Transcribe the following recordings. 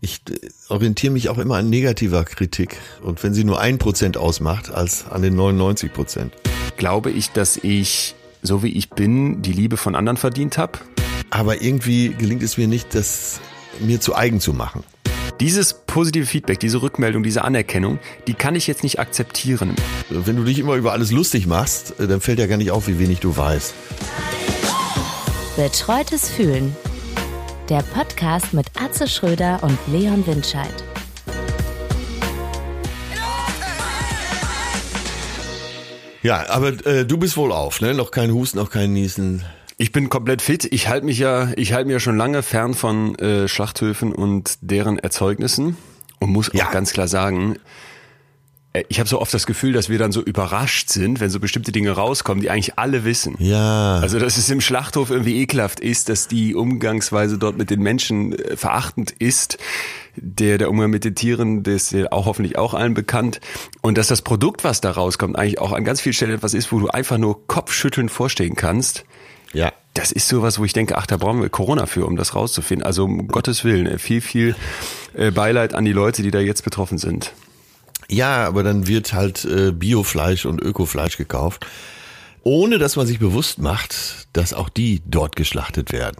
Ich äh, orientiere mich auch immer an negativer Kritik. Und wenn sie nur ein Prozent ausmacht, als an den 99 Prozent. Glaube ich, dass ich, so wie ich bin, die Liebe von anderen verdient habe? Aber irgendwie gelingt es mir nicht, das mir zu eigen zu machen. Dieses positive Feedback, diese Rückmeldung, diese Anerkennung, die kann ich jetzt nicht akzeptieren. Wenn du dich immer über alles lustig machst, äh, dann fällt ja gar nicht auf, wie wenig du weißt. Betreutes Fühlen. Der Podcast mit Atze Schröder und Leon Windscheid. Ja, aber äh, du bist wohl auf, ne? Noch kein Husten, noch kein Niesen. Ich bin komplett fit. Ich halte mich ja, ich halte mich ja schon lange fern von äh, Schlachthöfen und deren Erzeugnissen und muss Ja. auch ganz klar sagen, ich habe so oft das Gefühl, dass wir dann so überrascht sind, wenn so bestimmte Dinge rauskommen, die eigentlich alle wissen. Ja. Also, dass es im Schlachthof irgendwie ekelhaft ist, dass die Umgangsweise dort mit den Menschen äh, verachtend ist. Der, der Umgang mit den Tieren, das ist ja auch hoffentlich auch allen bekannt. Und dass das Produkt, was da rauskommt, eigentlich auch an ganz vielen Stellen etwas ist, wo du einfach nur kopfschüttelnd vorstehen kannst. ja. Das ist sowas, wo ich denke, ach, da brauchen wir Corona für, um das rauszufinden. Also um Gottes Willen, äh, viel, viel äh, Beileid an die Leute, die da jetzt betroffen sind. Ja, aber dann wird halt äh, Biofleisch und Ökofleisch gekauft, ohne dass man sich bewusst macht, dass auch die dort geschlachtet werden.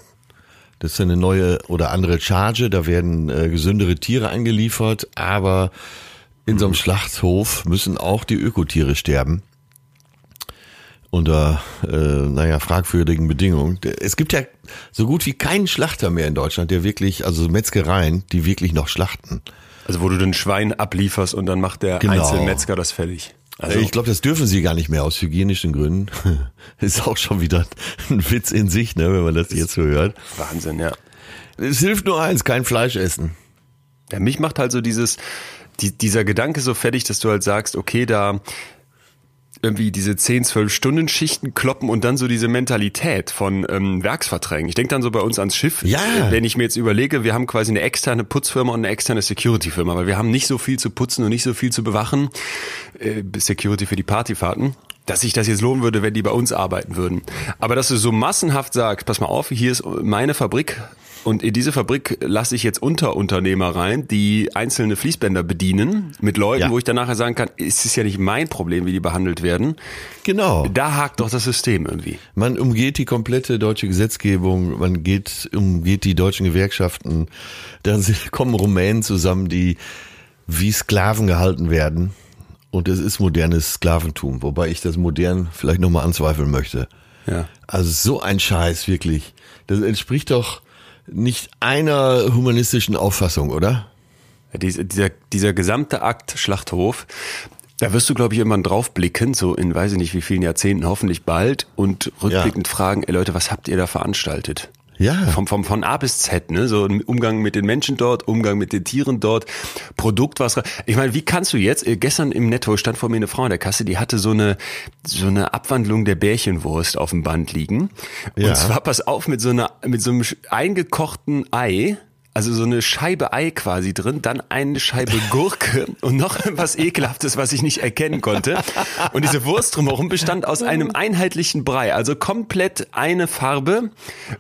Das ist eine neue oder andere Charge, da werden äh, gesündere Tiere angeliefert, aber in so einem Schlachthof müssen auch die Ökotiere sterben. Unter, äh, naja, fragwürdigen Bedingungen. Es gibt ja so gut wie keinen Schlachter mehr in Deutschland, der wirklich, also Metzgereien, die wirklich noch schlachten. Also wo du den Schwein ablieferst und dann macht der Genau. Einzelmetzger das fertig. Also ich glaube, das dürfen sie gar nicht mehr aus hygienischen Gründen. Ist auch schon wieder ein Witz in sich, ne, wenn man das jetzt so hört. Wahnsinn, ja. Es hilft nur eins, kein Fleisch essen. Ja, mich macht halt so dieses, die, dieser Gedanke so fertig, dass du halt sagst, okay, da irgendwie diese 10, 12 Stunden Schichten kloppen und dann so diese Mentalität von ähm, Werksverträgen. Ich denke dann so bei uns ans Schiff, Ja. wenn ich mir jetzt überlege, wir haben quasi eine externe Putzfirma und eine externe Security-Firma, weil wir haben nicht so viel zu putzen und nicht so viel zu bewachen, äh, Security für die Partyfahrten, dass sich das jetzt lohnen würde, wenn die bei uns arbeiten würden. Aber dass du so massenhaft sagst, pass mal auf, hier ist meine Fabrik und in diese Fabrik lasse ich jetzt Unterunternehmer rein, die einzelne Fließbänder bedienen, mit Leuten, Ja. wo ich dann nachher sagen kann, es ist ja nicht mein Problem, wie die behandelt werden. Genau. Da hakt doch das System irgendwie. Man umgeht die komplette deutsche Gesetzgebung, man geht, umgeht die deutschen Gewerkschaften. Dann kommen Rumänen zusammen, die wie Sklaven gehalten werden. Und es ist modernes Sklaventum, wobei ich das modern vielleicht nochmal anzweifeln möchte. Ja. Also so ein Scheiß, wirklich. Das entspricht doch nicht einer humanistischen Auffassung, oder? Dieser, dieser, dieser gesamte Akt Schlachthof, da wirst du, glaube ich, irgendwann drauf blicken, so in weiß ich nicht wie vielen Jahrzehnten, hoffentlich bald, und rückblickend fragen, ey Leute, was habt ihr da veranstaltet? Ja. Vom, vom, von A bis Z, ne? So ein Umgang mit den Menschen dort, Umgang mit den Tieren dort, Produkt, was. Ich meine, wie kannst du jetzt, äh, gestern im Netto stand vor mir eine Frau an der Kasse, die hatte so eine, so eine Abwandlung der Bärchenwurst auf dem Band liegen. Und Ja. zwar, pass auf, mit so einer, mit so einem eingekochten Ei, also so eine Scheibe Ei quasi drin, dann eine Scheibe Gurke und noch was Ekelhaftes, was ich nicht erkennen konnte. Und diese Wurst drumherum bestand aus einem einheitlichen Brei, also komplett eine Farbe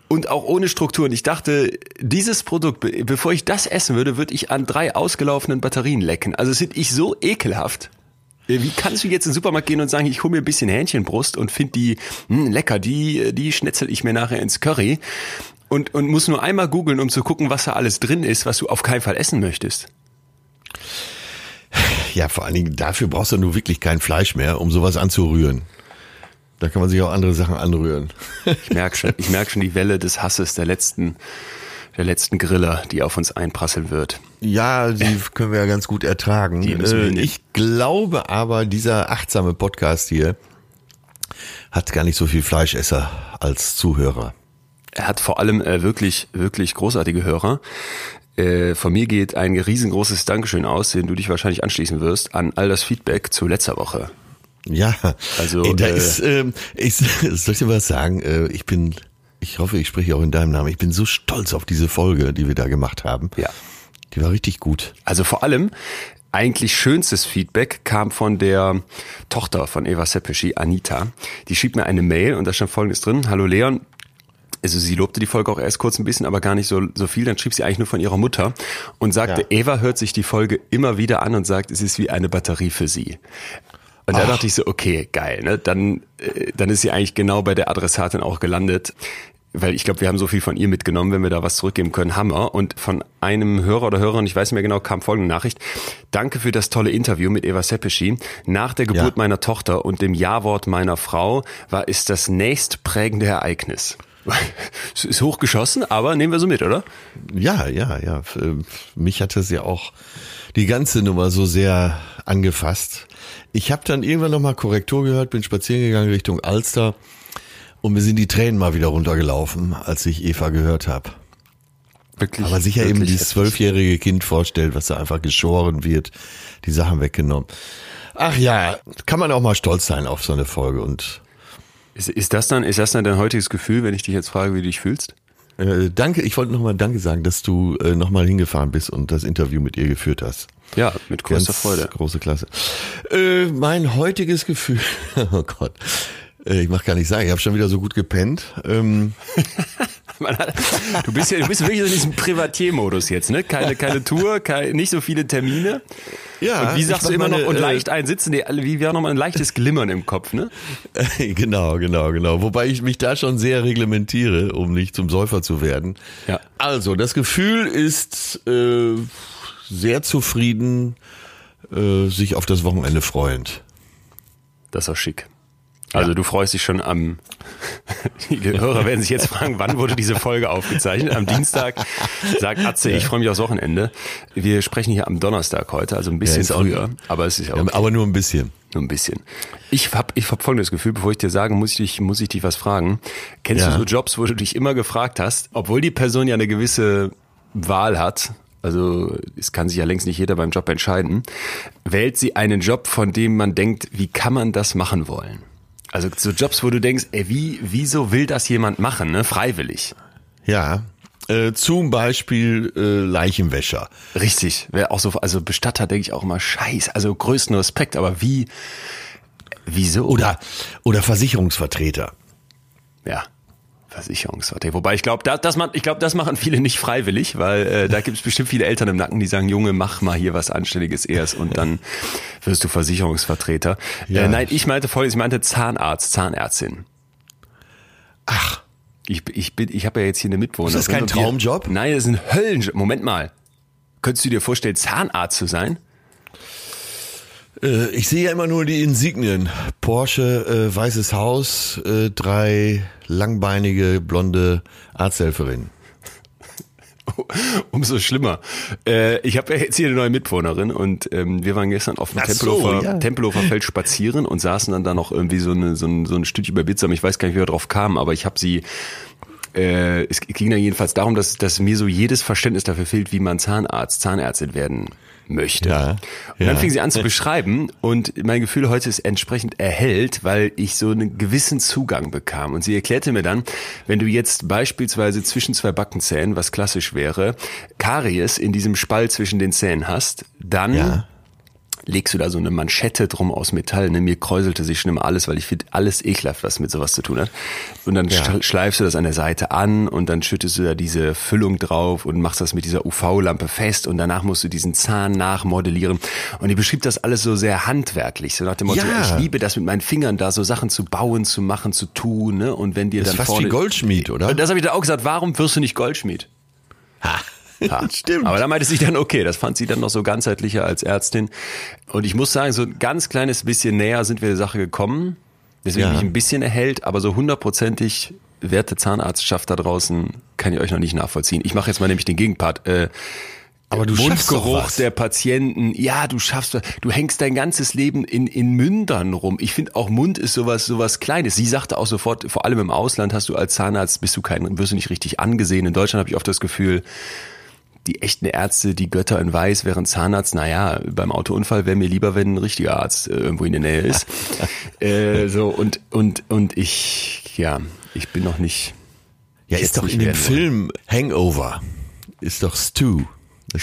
und auch ohne Struktur. Und ich dachte, dieses Produkt, be- bevor ich das essen würde, würde ich an drei ausgelaufenen Batterien lecken. Also sind ich so ekelhaft. Wie kannst du jetzt in den Supermarkt gehen und sagen, ich hole mir ein bisschen Hähnchenbrust und finde die hm, lecker, die, die schnetzel ich mir nachher ins Curry und, und muss nur einmal googeln, um zu gucken, was da alles drin ist, was du auf keinen Fall essen möchtest. Ja, vor allen Dingen dafür brauchst du nur wirklich kein Fleisch mehr, um sowas anzurühren. Da kann man sich auch andere Sachen anrühren. Ich merke schon, ich merk schon die Welle des Hasses der letzten, der letzten Griller, die auf uns einprasseln wird. Ja, die können wir ja ganz gut ertragen. Äh, ich glaube aber, dieser achtsame Podcast hier hat gar nicht so viel Fleischesser als Zuhörer. Er hat vor allem äh, wirklich, wirklich großartige Hörer. Äh, von mir geht ein riesengroßes Dankeschön aus, den du dich wahrscheinlich anschließen wirst, an all das Feedback zu letzter Woche. Ja, Also, Ey, da äh, ist, ähm, ich soll ich dir was sagen? Äh, ich bin, ich hoffe, ich spreche auch in deinem Namen. Ich bin so stolz auf diese Folge, die wir da gemacht haben. Ja. Die war richtig gut. Also vor allem eigentlich schönstes Feedback kam von der Tochter von Eva Sepeschi, Anita. Die schrieb mir eine Mail und da stand folgendes drin. Hallo Leon, also sie lobte die Folge auch erst kurz ein bisschen, aber gar nicht so, so viel. Dann schrieb sie eigentlich nur von ihrer Mutter und sagte, ja. Eva hört sich die Folge immer wieder an und sagt, es ist wie eine Batterie für sie. Und da dachte ich so, okay, geil, ne? Dann, äh, dann ist sie eigentlich genau bei der Adressatin auch gelandet. Weil ich glaube, wir haben so viel von ihr mitgenommen, wenn wir da was zurückgeben können, Hammer. Und von einem Hörer oder Hörerin, ich weiß nicht mehr genau, kam folgende Nachricht. Danke für das tolle Interview mit Eva Sepeschi. Nach der Geburt ja. meiner Tochter und dem Ja-Wort meiner Frau war es das nächstprägende Ereignis. ist hochgeschossen, aber nehmen wir so mit, oder? Ja, ja, ja. Mich hat es ja auch die ganze Nummer so sehr angefasst. Ich habe dann irgendwann nochmal Korrektur gehört, bin spazieren gegangen Richtung Alster und mir sind die Tränen mal wieder runtergelaufen, als ich Eva gehört habe. Wirklich, Aber sich ja eben dieses zwölfjährige Kind vorstellt, was da einfach geschoren wird, die Sachen weggenommen. Ach ja, kann man auch mal stolz sein auf so eine Folge und ist, ist das dann, ist das dann dein heutiges Gefühl, wenn ich dich jetzt frage, wie du dich fühlst? Äh, danke, ich wollte nochmal Danke sagen, dass du äh, nochmal hingefahren bist und das Interview mit ihr geführt hast. Ja, mit größter Ganz Freude. Große Klasse. Äh, mein heutiges Gefühl, oh Gott, äh, ich mach gar nicht sagen, ich habe schon wieder so gut gepennt. Ähm, du bist ja, du bist wirklich in diesem Privatier-Modus jetzt, ne? Keine, keine Tour, keine, nicht so viele Termine. Ja. Und wie sagst du immer meine, noch, und äh, leicht einsitzen, wie wäre nochmal ein leichtes Glimmern im Kopf, ne? genau, genau, genau. Wobei ich mich da schon sehr reglementiere, um nicht zum Säufer zu werden. Ja. Also, das Gefühl ist äh, sehr zufrieden, äh, sich auf das Wochenende freuend. Das ist auch schick. Also ja. du freust dich schon am, die Hörer werden sich jetzt fragen, wann wurde diese Folge aufgezeichnet? Am Dienstag sagt Atze, ja. ich freue mich aufs Wochenende. Wir sprechen hier am Donnerstag heute, also ein bisschen ja, früher, aber es ist ja okay. Aber nur ein bisschen. Nur ein bisschen. Ich habe ich hab folgendes Gefühl, bevor ich dir sage, muss ich dich, muss ich dich was fragen. Kennst du so Jobs, wo du dich immer gefragt hast, obwohl die Person ja eine gewisse Wahl hat, also es kann sich ja längst nicht jeder beim Job entscheiden, wählt sie einen Job, von dem man denkt, wie kann man das machen wollen? Also so Jobs, wo du denkst, ey, wie, wieso will das jemand machen, ne? Freiwillig. Ja. Äh, zum Beispiel äh, Leichenwäscher. Richtig. Wäre auch so, also Bestatter denke ich auch immer, scheiß, also größten Respekt, aber wie, wieso? Oder, oder Versicherungsvertreter. Ja. Versicherungsverträge. Wobei ich glaube, das, das, ich glaube, das machen viele nicht freiwillig, weil äh, da gibt es bestimmt viele Eltern im Nacken, die sagen, Junge, mach mal hier was Anständiges erst und dann wirst du Versicherungsvertreter. Ja. Äh, nein, ich meinte folgendes, ich meinte Zahnarzt, Zahnärztin. Ach. Ich, ich, bin, ich habe ja jetzt hier eine Mitwohnerin. Ist das kein Traumjob? nein, das ist ein Höllenjob. Moment mal. Könntest du dir vorstellen, Zahnarzt zu sein? Äh, ich sehe ja immer nur die Insignien. Porsche, äh, weißes Haus, äh, drei langbeinige blonde Arzthelferinnen. Umso schlimmer. Äh, ich habe jetzt hier eine neue Mitwohnerin und ähm, wir waren gestern auf dem Tempelhofer, so, ja. Tempelhofer Feld spazieren und saßen dann da noch irgendwie so, eine, so, ein, so ein Stückchen bei Bitsam. Ich weiß gar nicht, wie wir drauf kamen, aber ich habe sie äh, es ging dann jedenfalls darum, dass, dass mir so jedes Verständnis dafür fehlt, wie man Zahnarzt, Zahnärztin werden möchte. Ja, und dann ja. fing sie an zu beschreiben und mein Gefühl heute ist entsprechend erhellt, weil ich so einen gewissen Zugang bekam. Und sie erklärte mir dann, wenn du jetzt beispielsweise zwischen zwei Backenzähnen, was klassisch wäre, Karies in diesem Spalt zwischen den Zähnen hast, dann ja legst du da so eine Manschette drum aus Metall. Ne? Mir kräuselte sich schon immer alles, weil ich finde alles ekelhaft, was mit sowas zu tun hat. Und dann ja. schleifst du das an der Seite an und dann schüttest du da diese Füllung drauf und machst das mit dieser UV-Lampe fest und danach musst du diesen Zahn nachmodellieren. Und die beschrieb das alles so sehr handwerklich, so nach dem Motto, ja. ich liebe das mit meinen Fingern da so Sachen zu bauen, zu machen, zu tun. Ne? Und wenn dir das dann ist fast vorne, wie Goldschmied, oder? Und das habe ich da auch gesagt, warum wirst du nicht Goldschmied? Ha. Ja. Stimmt. Aber da meinte sie dann, okay, das fand sie dann noch so ganzheitlicher als Ärztin. Und ich muss sagen, so ein ganz kleines bisschen näher sind wir der Sache gekommen. Deswegen ja. mich ein bisschen erhält, aber so hundertprozentig werte Zahnarztschaft da draußen kann ich euch noch nicht nachvollziehen. Ich mache jetzt mal nämlich den Gegenpart. Äh, aber du Mundgeruch der Patienten, ja, du schaffst, du hängst dein ganzes Leben in, in Mündern rum. Ich finde auch Mund ist sowas, sowas Kleines. Sie sagte auch sofort, vor allem im Ausland hast du als Zahnarzt, bist du kein, wirst du nicht richtig angesehen. In Deutschland habe ich oft das Gefühl, die echten Ärzte, die Götter in Weiß, während Zahnarzt, naja, beim Autounfall wäre mir lieber, wenn ein richtiger Arzt äh, irgendwo in der Nähe ist. äh, so, und, und, und ich, ja, ich bin noch nicht. Ja, ist doch in dem Film Hangover, ist doch Stu.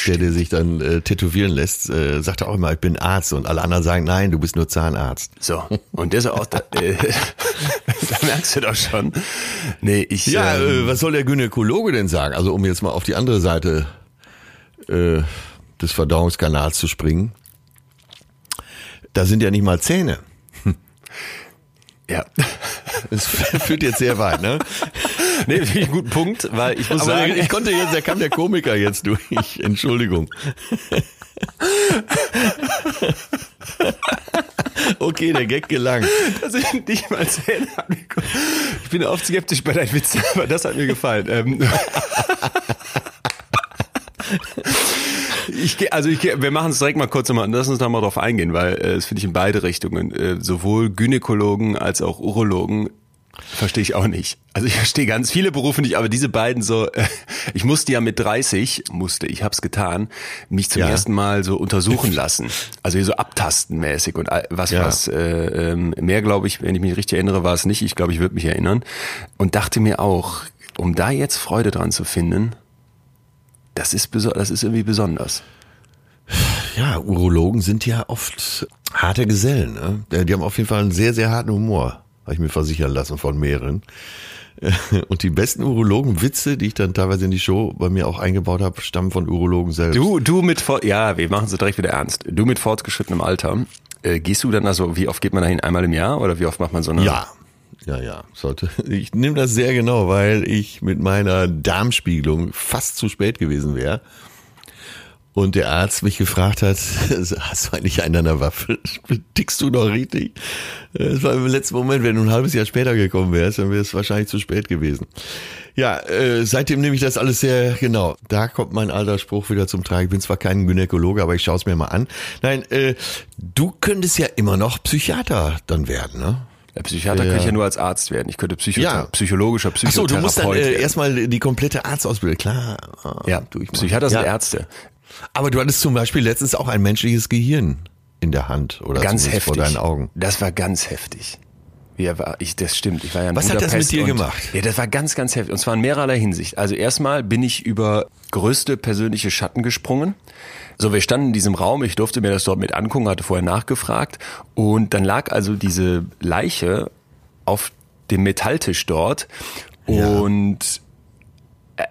Der, der sich dann äh, tätowieren lässt, äh, sagt auch immer, ich bin Arzt und alle anderen sagen, nein, du bist nur Zahnarzt. So, und der ist auch, da, äh, da merkst du doch schon. Nee, ich. Ja, ähm, äh, was soll der Gynäkologe denn sagen? Also um jetzt mal auf die andere Seite äh, des Verdauungskanals zu springen. Da sind ja nicht mal Zähne. ja. Das führt jetzt sehr weit, ne? Nee, finde ich einen guten Punkt, weil ich muss Aber sagen, ich konnte jetzt, da kam der Komiker jetzt durch. Entschuldigung. Okay, der Gag gelang. dass ich nicht mal Zähne. Ich bin oft skeptisch bei deinen Witzen, aber das hat mir gefallen. Ähm, Ich gehe, also ich gehe, wir machen es direkt mal kurz nochmal, lass uns da mal drauf eingehen, weil äh, das finde ich in beide Richtungen, äh, sowohl Gynäkologen als auch Urologen verstehe ich auch nicht. Also ich verstehe ganz viele Berufe nicht, aber diese beiden so, äh, ich musste ja mit 30, musste, ich hab's getan, mich zum Ja. ersten Mal so untersuchen lassen. Also hier so abtastenmäßig und all- was, Ja. was, äh, ähm, mehr glaube ich, wenn ich mich richtig erinnere, war es nicht. Ich glaube, ich würde mich erinnern. Und dachte mir auch, um da jetzt Freude dran zu finden, das ist, beso- das ist irgendwie besonders. Ja, Urologen sind ja oft harte Gesellen. Ne? Die haben auf jeden Fall einen sehr, sehr harten Humor, habe ich mir versichern lassen von mehreren. Und die besten Urologen-Witze, die ich dann teilweise in die Show bei mir auch eingebaut habe, stammen von Urologen selbst. Du, du mit, ja, wir machen es direkt wieder ernst. Du mit fortgeschrittenem Alter, äh, gehst du dann also, wie oft geht man dahin? Einmal im Jahr oder wie oft macht man so eine? Ja, ja, ja, sollte. Ich nehme das sehr genau, weil ich mit meiner Darmspiegelung fast zu spät gewesen wäre. Und der Arzt mich gefragt hat, hast du eigentlich einen an der Waffe? Tickst du noch richtig? Das war im letzten Moment, wenn du ein halbes Jahr später gekommen wärst, dann wäre es wahrscheinlich zu spät gewesen. Ja, äh, seitdem nehme ich das alles sehr genau. Da kommt mein alter Spruch wieder zum Tragen. Ich bin zwar kein Gynäkologe, aber ich schaue es mir mal an. Nein, äh, du könntest ja immer noch Psychiater dann werden, ne? Der Psychiater Ja. kann ich ja nur als Arzt werden. Ich könnte Psycho Ja. psychologischer Psychotherapeut du musst dann äh, erstmal die komplette Arztausbildung, klar. ah, ja, mal. Psychiater sind ja. Ärzte. Aber du hattest zum Beispiel letztens auch ein menschliches Gehirn in der Hand oder Ganz heftig. vor deinen Augen. Das war ganz heftig. Ja, war ich, das stimmt. Ich war ja in Was hat das Budapest mit dir und, gemacht? Ja, das war ganz, ganz heftig. Und zwar in mehrerlei Hinsicht. Also erstmal bin ich über größte persönliche Schatten gesprungen. So, wir standen in diesem Raum, ich durfte mir das dort mit angucken, hatte vorher nachgefragt. Und dann lag also diese Leiche auf dem Metalltisch dort. Und äh,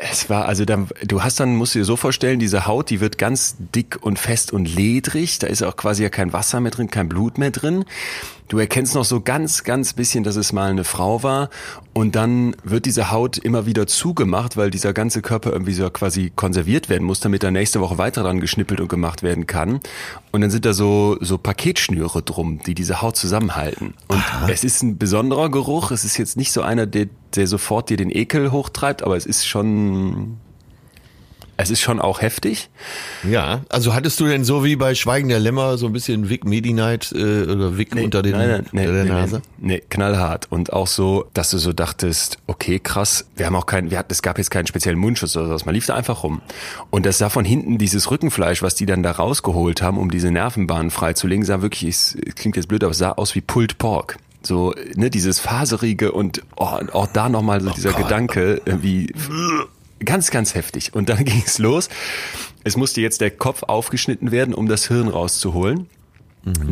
es war also dann, du hast dann, musst du dir so vorstellen, diese Haut, die wird ganz dick und fest und ledrig. Da ist auch quasi ja kein Wasser mehr drin, kein Blut mehr drin. Du erkennst noch so ganz, ganz bisschen, dass es mal eine Frau war. Und dann wird diese Haut immer wieder zugemacht, weil dieser ganze Körper irgendwie so quasi konserviert werden muss, damit da nächste Woche weiter dran geschnippelt und gemacht werden kann. Und dann sind da so, so Paketschnüre drum, die diese Haut zusammenhalten. Und es ist ein besonderer Geruch. Es ist jetzt nicht so einer, der, der sofort dir den Ekel hochtreibt, aber es ist schon, es ist schon auch heftig. Ja, also hattest du denn so wie bei Schweigen der Lämmer so ein bisschen Vic Medi-Night äh, oder Vic unter, den, nein, nein, nee, unter der nee, Nase? Nee, nee, knallhart. Und auch so, dass du so dachtest, okay, krass, wir haben auch keinen, wir hatten, es gab jetzt keinen speziellen Mundschutz oder sowas. Man lief da einfach rum. Und das sah von hinten dieses Rückenfleisch, was die dann da rausgeholt haben, um diese Nervenbahnen freizulegen, sah wirklich, es klingt jetzt blöd, aber es sah aus wie Pulled Pork. So, ne, dieses faserige und oh, auch da nochmal so dieser Gott. Gedanke, äh, wie ganz, ganz heftig. Und dann ging es los. Es musste jetzt der Kopf aufgeschnitten werden, um das Hirn rauszuholen.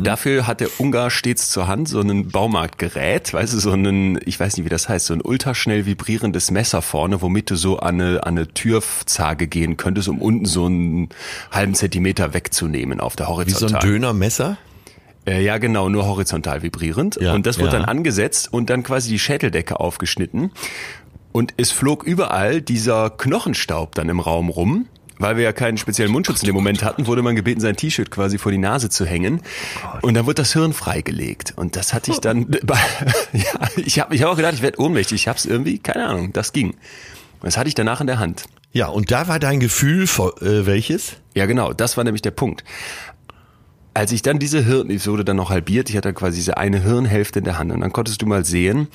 Dafür hat der Ungar stets zur Hand so ein Baumarktgerät, weißt du, so einen, ich weiß nicht, wie das heißt, so ein ultraschnell vibrierendes Messer vorne, womit du so an eine, an eine Türzage gehen könntest, um unten so einen halben Zentimeter wegzunehmen auf der Wie so Horizontal. ein Dönermesser? Äh, ja, genau, nur horizontal vibrierend. Ja, und das wurde ja. dann angesetzt und dann quasi die Schädeldecke aufgeschnitten. Und es flog überall dieser Knochenstaub dann im Raum rum. Weil wir ja keinen speziellen Mundschutz in dem Moment hatten, wurde man gebeten, sein T-Shirt quasi vor die Nase zu hängen. Und dann wurde das Hirn freigelegt. Und das hatte ich dann, ja, ich habe ich hab auch gedacht, ich werde ohnmächtig. Ich habe es irgendwie, keine Ahnung, das ging. Das hatte ich danach in der Hand. Ja, und da war dein Gefühl, vor- äh, welches? Ja, genau, das war nämlich der Punkt. Als ich dann diese Hirn, es wurde dann noch halbiert, ich hatte quasi diese eine Hirnhälfte in der Hand und dann konntest du mal sehen,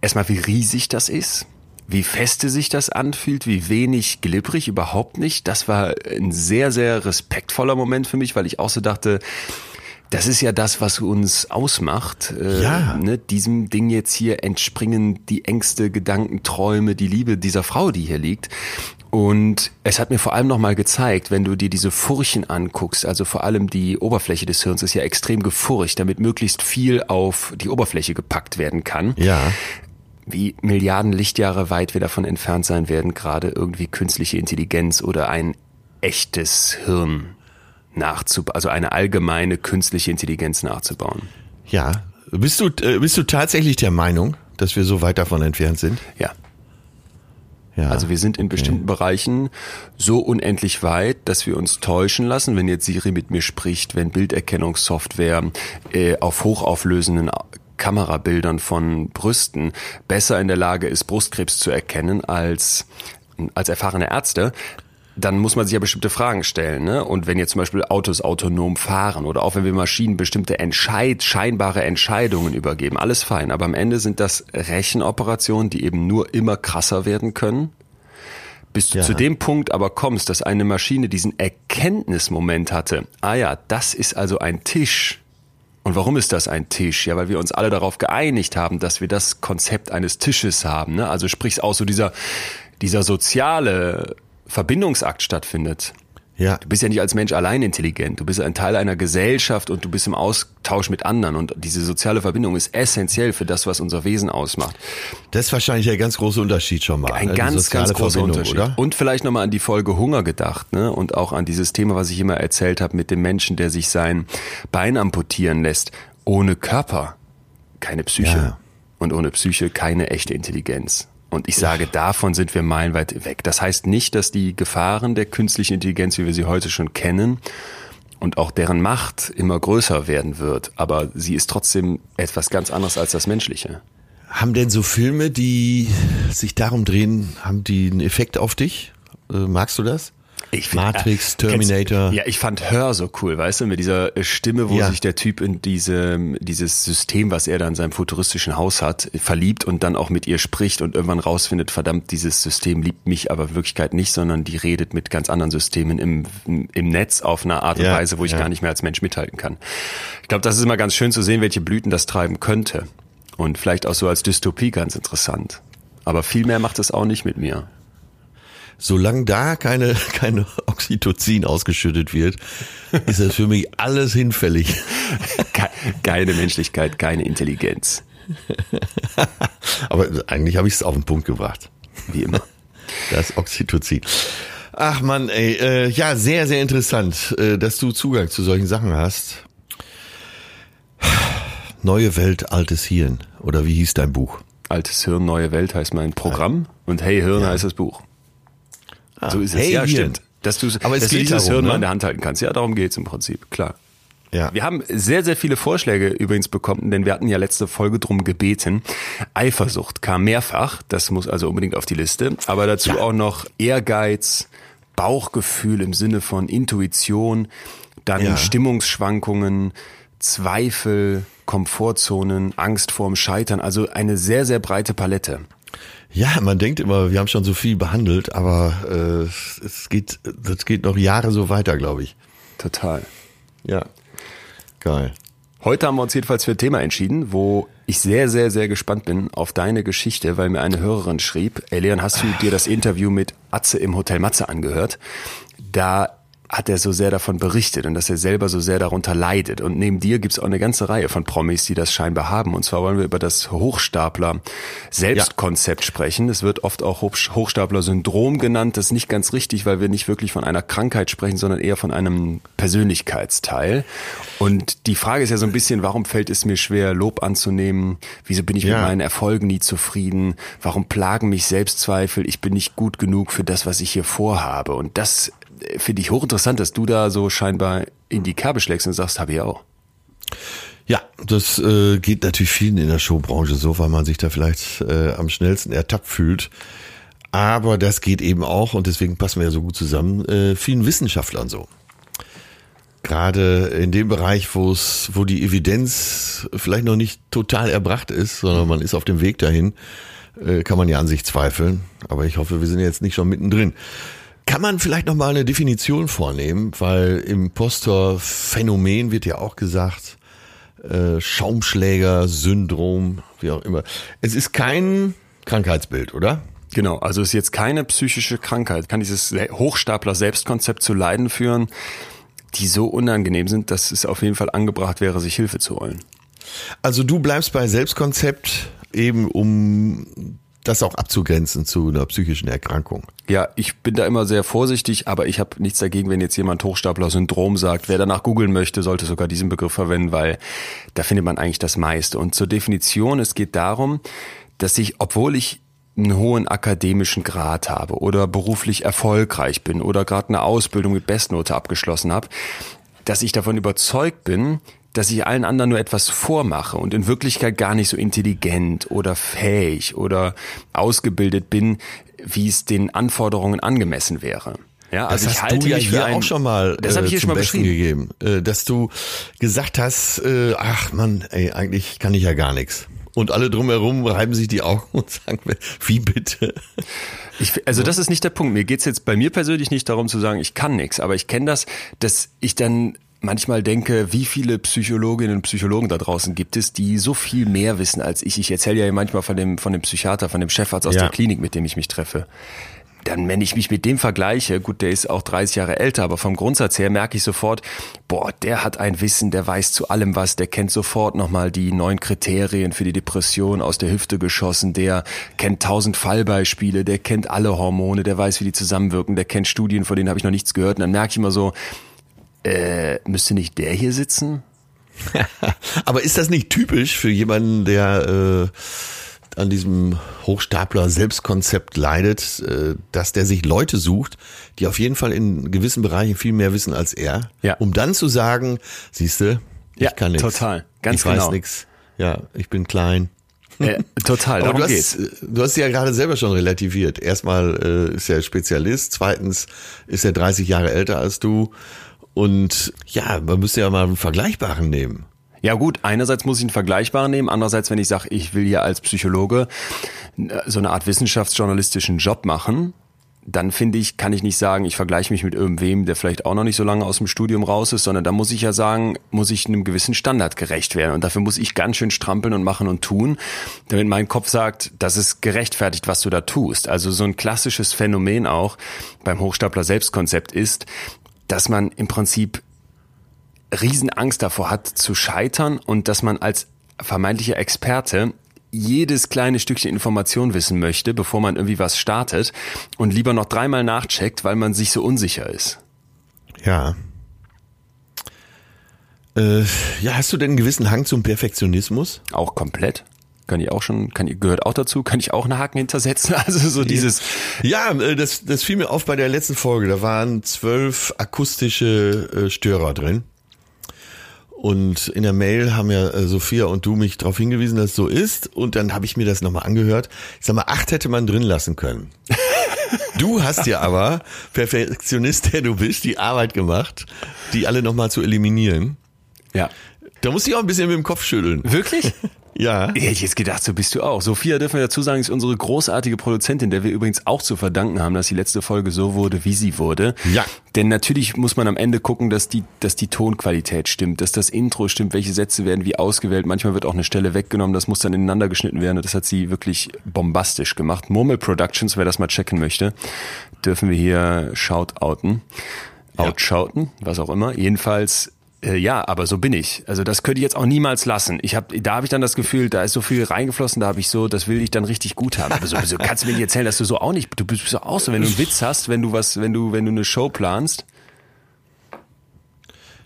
erstmal wie riesig das ist, wie feste sich das anfühlt, wie wenig glibberig, überhaupt nicht. Das war ein sehr, sehr respektvoller Moment für mich, weil ich auch so dachte, Das ist ja das, was uns ausmacht. Äh, Ja. Ne? Diesem Ding jetzt hier entspringen die Ängste, Gedanken, Träume, die Liebe dieser Frau, die hier liegt. Und es hat mir vor allem nochmal gezeigt, wenn du dir diese Furchen anguckst, also vor allem die Oberfläche des Hirns ist ja extrem gefurcht, damit möglichst viel auf die Oberfläche gepackt werden kann. Ja. Wie Milliarden Lichtjahre weit wir davon entfernt sein werden, gerade irgendwie künstliche Intelligenz oder ein echtes Hirn nachzubauen, also eine allgemeine künstliche Intelligenz nachzubauen. Ja. Bist du, äh, bist du tatsächlich der Meinung, dass wir so weit davon entfernt sind? Ja. Ja. Also wir sind in bestimmten Bereichen so unendlich weit, dass wir uns täuschen lassen, wenn jetzt Siri mit mir spricht, wenn Bilderkennungssoftware äh, auf hochauflösenden Kamerabildern von Brüsten besser in der Lage ist, Brustkrebs zu erkennen als, als erfahrene Ärzte, dann muss man sich ja bestimmte Fragen stellen. Ne? Und wenn jetzt zum Beispiel Autos autonom fahren oder auch wenn wir Maschinen bestimmte Entscheid, scheinbare Entscheidungen übergeben, alles fein. Aber am Ende sind das Rechenoperationen, die eben nur immer krasser werden können. Bis du Ja. zu dem Punkt aber kommst, dass eine Maschine diesen Erkenntnismoment hatte, ah ja, das ist also ein Tisch. Und warum ist das ein Tisch? Ja, weil wir uns alle darauf geeinigt haben, dass wir das Konzept eines Tisches haben. Ne? Also sprich auch so dieser, dieser soziale Verbindungsakt stattfindet. Ja. Du bist ja nicht als Mensch allein intelligent. Du bist ein Teil einer Gesellschaft und du bist im Austausch mit anderen. Und diese soziale Verbindung ist essentiell für das, was unser Wesen ausmacht. Das ist wahrscheinlich der ganz große Unterschied schon mal. Ein ne? Ganz, ganz großer Verbindung, Unterschied. Oder? Und vielleicht nochmal an die Folge Hunger gedacht, ne? Und auch an dieses Thema, was ich immer erzählt habe mit dem Menschen, der sich sein Bein amputieren lässt. Ohne Körper keine Psyche. Ja. Und ohne Psyche keine echte Intelligenz. Und ich sage, davon sind wir meilenweit weg. Das heißt nicht, dass die Gefahren der künstlichen Intelligenz, wie wir sie heute schon kennen, und auch deren Macht immer größer werden wird. Aber sie ist trotzdem etwas ganz anderes als das Menschliche. Haben denn so Filme, die sich darum drehen, haben die einen Effekt auf dich? Äh, magst du das? Ich find- Matrix, äh, Terminator. kennst- Ja, ich fand Hör so cool, weißt du, mit dieser äh, Stimme, wo Ja. sich der Typ in diese, dieses System, was er da in seinem futuristischen Haus hat, verliebt und dann auch mit ihr spricht und irgendwann rausfindet, verdammt, dieses System liebt mich aber in Wirklichkeit nicht, sondern die redet mit ganz anderen Systemen im, im Netz auf eine Art und Ja, Weise, wo ich ja. gar nicht mehr als Mensch mithalten kann. Ich glaube, das ist immer ganz schön zu sehen, welche Blüten das treiben könnte. Und vielleicht auch so als Dystopie ganz interessant. Aber viel mehr macht es auch nicht mit mir. Solange da keine, keine Oxytocin ausgeschüttet wird, ist das für mich alles hinfällig. Ke- Keine Menschlichkeit, keine Intelligenz. Aber eigentlich habe ich es auf den Punkt gebracht. Wie immer. Das Oxytocin. Ach man, ey, äh, ja, sehr, sehr interessant, äh, dass du Zugang zu solchen Sachen hast. Neue Welt, altes Hirn. Oder wie hieß dein Buch? Altes Hirn, neue Welt heißt mein Programm und Hey Hirn heißt das Buch. So ist es. Hey ja, Hirn. stimmt. Dass du, Aber es dass du dieses darum, Hirn ne? mal in der Hand halten kannst. Ja, darum geht's im Prinzip, klar. Ja. Wir haben sehr, sehr viele Vorschläge übrigens bekommen, denn wir hatten ja letzte Folge drum gebeten. Eifersucht kam mehrfach, das muss also unbedingt auf die Liste, aber dazu Ja. auch noch Ehrgeiz, Bauchgefühl im Sinne von Intuition, dann Ja. Stimmungsschwankungen, Zweifel, Komfortzonen, Angst vorm Scheitern, also eine sehr, sehr breite Palette. Ja, man denkt immer, wir haben schon so viel behandelt, aber äh, es geht, das geht noch Jahre so weiter, glaube ich. Total. Ja. Geil. Heute haben wir uns jedenfalls für ein Thema entschieden, wo ich sehr, sehr, sehr gespannt bin auf deine Geschichte, weil mir eine Hörerin schrieb, ey Leon, hast du dir das Interview mit Atze im Hotel Matze angehört? Da hat er so sehr davon berichtet und dass er selber so sehr darunter leidet. Und neben dir gibt's auch eine ganze Reihe von Promis, die das scheinbar haben. Und zwar wollen wir über das Hochstapler-Selbstkonzept sprechen. Es wird oft auch Hoch- Hochstapler-Syndrom genannt. Das ist nicht ganz richtig, weil wir nicht wirklich von einer Krankheit sprechen, sondern eher von einem Persönlichkeitsteil. Und die Frage ist ja so ein bisschen, warum fällt es mir schwer, Lob anzunehmen? Wieso bin ich Ja. mit meinen Erfolgen nie zufrieden? Warum plagen mich Selbstzweifel? Ich bin nicht gut genug für das, was ich hier vorhabe. Und das finde ich hochinteressant, dass du da so scheinbar in die Kerbe schlägst und sagst, habe ich auch. Ja, das äh, geht natürlich vielen in der Showbranche so, weil man sich da vielleicht äh, am schnellsten ertappt fühlt. Aber das geht eben auch, und deswegen passen wir ja so gut zusammen, äh, vielen Wissenschaftlern so. Gerade in dem Bereich, wo es, wo die Evidenz vielleicht noch nicht total erbracht ist, sondern man ist auf dem Weg dahin, äh, kann man ja an sich zweifeln. Aber ich hoffe, wir sind jetzt nicht schon mittendrin. Kann man vielleicht noch mal eine Definition vornehmen, weil Impostor-Phänomen wird ja auch gesagt, äh, Schaumschläger-Syndrom, wie auch immer. Es ist kein Krankheitsbild, oder? Genau, also es ist jetzt keine psychische Krankheit, kann dieses Hochstapler-Selbstkonzept zu Leiden führen, die so unangenehm sind, dass es auf jeden Fall angebracht wäre, sich Hilfe zu holen. Also du bleibst bei Selbstkonzept eben um das auch abzugrenzen zu einer psychischen Erkrankung. Ja, ich bin da immer sehr vorsichtig, aber ich habe nichts dagegen, wenn jetzt jemand Hochstapler-Syndrom sagt. Wer danach googeln möchte, sollte sogar diesen Begriff verwenden, weil da findet man eigentlich das meiste. Und zur Definition, es geht darum, dass ich, obwohl ich einen hohen akademischen Grad habe oder beruflich erfolgreich bin oder gerade eine Ausbildung mit Bestnote abgeschlossen habe, dass ich davon überzeugt bin, dass ich allen anderen nur etwas vormache und in Wirklichkeit gar nicht so intelligent oder fähig oder ausgebildet bin, wie es den Anforderungen angemessen wäre. Ja, also das ich halte du ja hier auch schon mal das äh, ich hier schon mal beschrieben gegeben, äh, dass du gesagt hast, äh, ach man, ey, eigentlich kann ich ja gar nichts. Und alle drumherum reiben sich die Augen und sagen, wie bitte? Ich, also das ist nicht der Punkt. Mir geht's jetzt bei mir persönlich nicht darum zu sagen, ich kann nichts, aber ich kenne das, dass ich dann manchmal denke, wie viele Psychologinnen und Psychologen da draußen gibt es, die so viel mehr wissen als ich. Ich erzähle ja manchmal von dem, von dem Psychiater, von dem Chefarzt aus ja. der Klinik, mit dem ich mich treffe. Dann, wenn ich mich mit dem vergleiche, gut, der ist auch 30 Jahre älter, aber vom Grundsatz her merke ich sofort, boah, der hat ein Wissen, der weiß zu allem was, der kennt sofort nochmal die neun Kriterien für die Depression aus der Hüfte geschossen, der kennt tausend Fallbeispiele, der kennt alle Hormone, der weiß, wie die zusammenwirken, der kennt Studien, von denen habe ich noch nichts gehört. Und dann merke ich immer so, äh, müsste nicht der hier sitzen? Aber ist das nicht typisch für jemanden, der äh, an diesem Hochstapler Selbstkonzept leidet, äh, dass der sich Leute sucht, die auf jeden Fall in gewissen Bereichen viel mehr wissen als er, ja. um dann zu sagen, siehste, ich ja, kann nichts. Total, ganz ich genau. Ich weiß nichts. Ja, ich bin klein. Äh, total, darum Aber du geht's. Hast, du hast ja gerade selber schon relativiert. Erstmal äh, ist er Spezialist, zweitens ist er 30 Jahre älter als du und ja, man müsste ja mal einen vergleichbaren nehmen. Ja gut, einerseits muss ich einen vergleichbaren nehmen, andererseits, wenn ich sage, ich will hier als Psychologe äh, so eine Art wissenschaftsjournalistischen Job machen, dann finde ich, kann ich nicht sagen, ich vergleiche mich mit irgendwem, der vielleicht auch noch nicht so lange aus dem Studium raus ist, sondern da muss ich ja sagen, muss ich einem gewissen Standard gerecht werden. Und dafür muss ich ganz schön strampeln und machen und tun, damit mein Kopf sagt, das ist gerechtfertigt, was du da tust. Also so ein klassisches Phänomen auch beim Hochstapler Selbstkonzept ist, dass man im Prinzip Riesenangst davor hat zu scheitern und dass man als vermeintlicher Experte jedes kleine Stückchen Information wissen möchte, bevor man irgendwie was startet und lieber noch dreimal nachcheckt, weil man sich so unsicher ist. Ja. Äh, ja, hast du denn einen gewissen Hang zum Perfektionismus? Auch komplett kann ich auch schon, kann, gehört auch dazu, kann ich auch einen Haken hintersetzen. Also so dieses. Ja, äh, das, das fiel mir auf bei der letzten Folge. Da waren zwölf akustische äh, Störer drin. Und in der Mail haben ja äh, Sophia und du mich darauf hingewiesen, dass es so ist. Und dann habe ich mir das nochmal angehört. Ich sag mal, acht hätte man drin lassen können. Du hast ja aber, Perfektionist, der du bist, die Arbeit gemacht, die alle nochmal zu eliminieren. Ja. Da musste ich auch ein bisschen mit dem Kopf schütteln. Wirklich? Ja. Hätte ich jetzt gedacht, so bist du auch. Sophia, dürfen wir dazu sagen, ist unsere großartige Produzentin, der wir übrigens auch zu verdanken haben, dass die letzte Folge so wurde, wie sie wurde. Ja. Denn natürlich muss man am Ende gucken, dass die, dass die Tonqualität stimmt, dass das Intro stimmt, welche Sätze werden wie ausgewählt. Manchmal wird auch eine Stelle weggenommen, das muss dann ineinander geschnitten werden. Und das hat sie wirklich bombastisch gemacht. Murmel Productions, wer das mal checken möchte, dürfen wir hier shoutouten. Outshouten, was auch immer. Jedenfalls äh, ja, aber so bin ich. Also das könnte ich jetzt auch niemals lassen. Ich hab, da habe ich dann das Gefühl, da ist so viel reingeflossen, da habe ich so, das will ich dann richtig gut haben. Aber so, so kannst du mir nicht erzählen, dass du so auch nicht, du bist so auch so, wenn du einen Witz hast, wenn du was, wenn du, wenn du eine Show planst.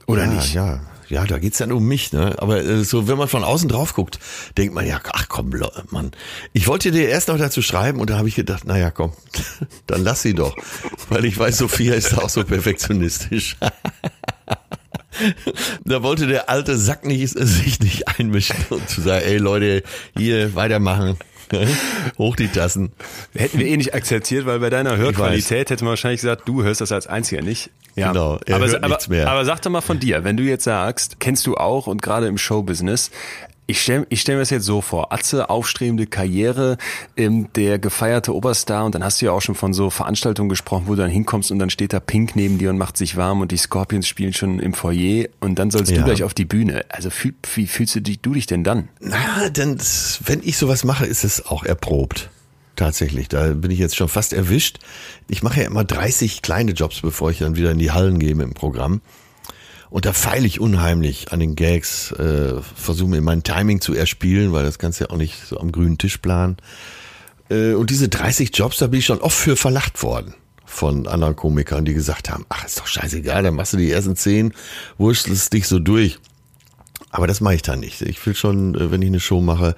Oder ja, nicht? Ja, ja, da geht's dann um mich, ne? Aber äh, so, wenn man von außen drauf guckt, denkt man ja, ach komm, Mann. Ich wollte dir erst noch dazu schreiben und da habe ich gedacht, naja, komm, dann lass sie doch. Weil ich weiß, Sophia ist auch so perfektionistisch. da wollte der alte Sack nicht, sich nicht einmischen und zu sagen, ey Leute, hier weitermachen. Hoch die Tassen. Hätten wir eh nicht akzeptiert, weil bei deiner Hörqualität hätte man wahrscheinlich gesagt, du hörst das als einziger nicht. Ja. Genau, er aber, hört aber, nichts mehr. aber sag doch mal von dir, wenn du jetzt sagst, kennst du auch und gerade im Showbusiness, Ich stelle ich stell mir das jetzt so vor. Atze, aufstrebende Karriere, ähm, der gefeierte Oberstar und dann hast du ja auch schon von so Veranstaltungen gesprochen, wo du dann hinkommst und dann steht da Pink neben dir und macht sich warm und die Scorpions spielen schon im Foyer und dann sollst Ja. du gleich auf die Bühne. Also fühl, wie fühlst du dich, du dich denn dann? Na, denn wenn ich sowas mache, ist es auch erprobt. Tatsächlich, da bin ich jetzt schon fast erwischt. Ich mache ja immer 30 kleine Jobs, bevor ich dann wieder in die Hallen gehe mit dem Programm. Und da feile ich unheimlich an den Gags, äh, versuche mir mein Timing zu erspielen, weil das kannst du ja auch nicht so am grünen Tisch planen. Äh, und diese 30 Jobs, da bin ich schon oft für verlacht worden von anderen Komikern, die gesagt haben, ach, ist doch scheißegal, dann machst du die ersten 10, wurstelst dich so durch. Aber das mache ich dann nicht. Ich will schon, äh, wenn ich eine Show mache,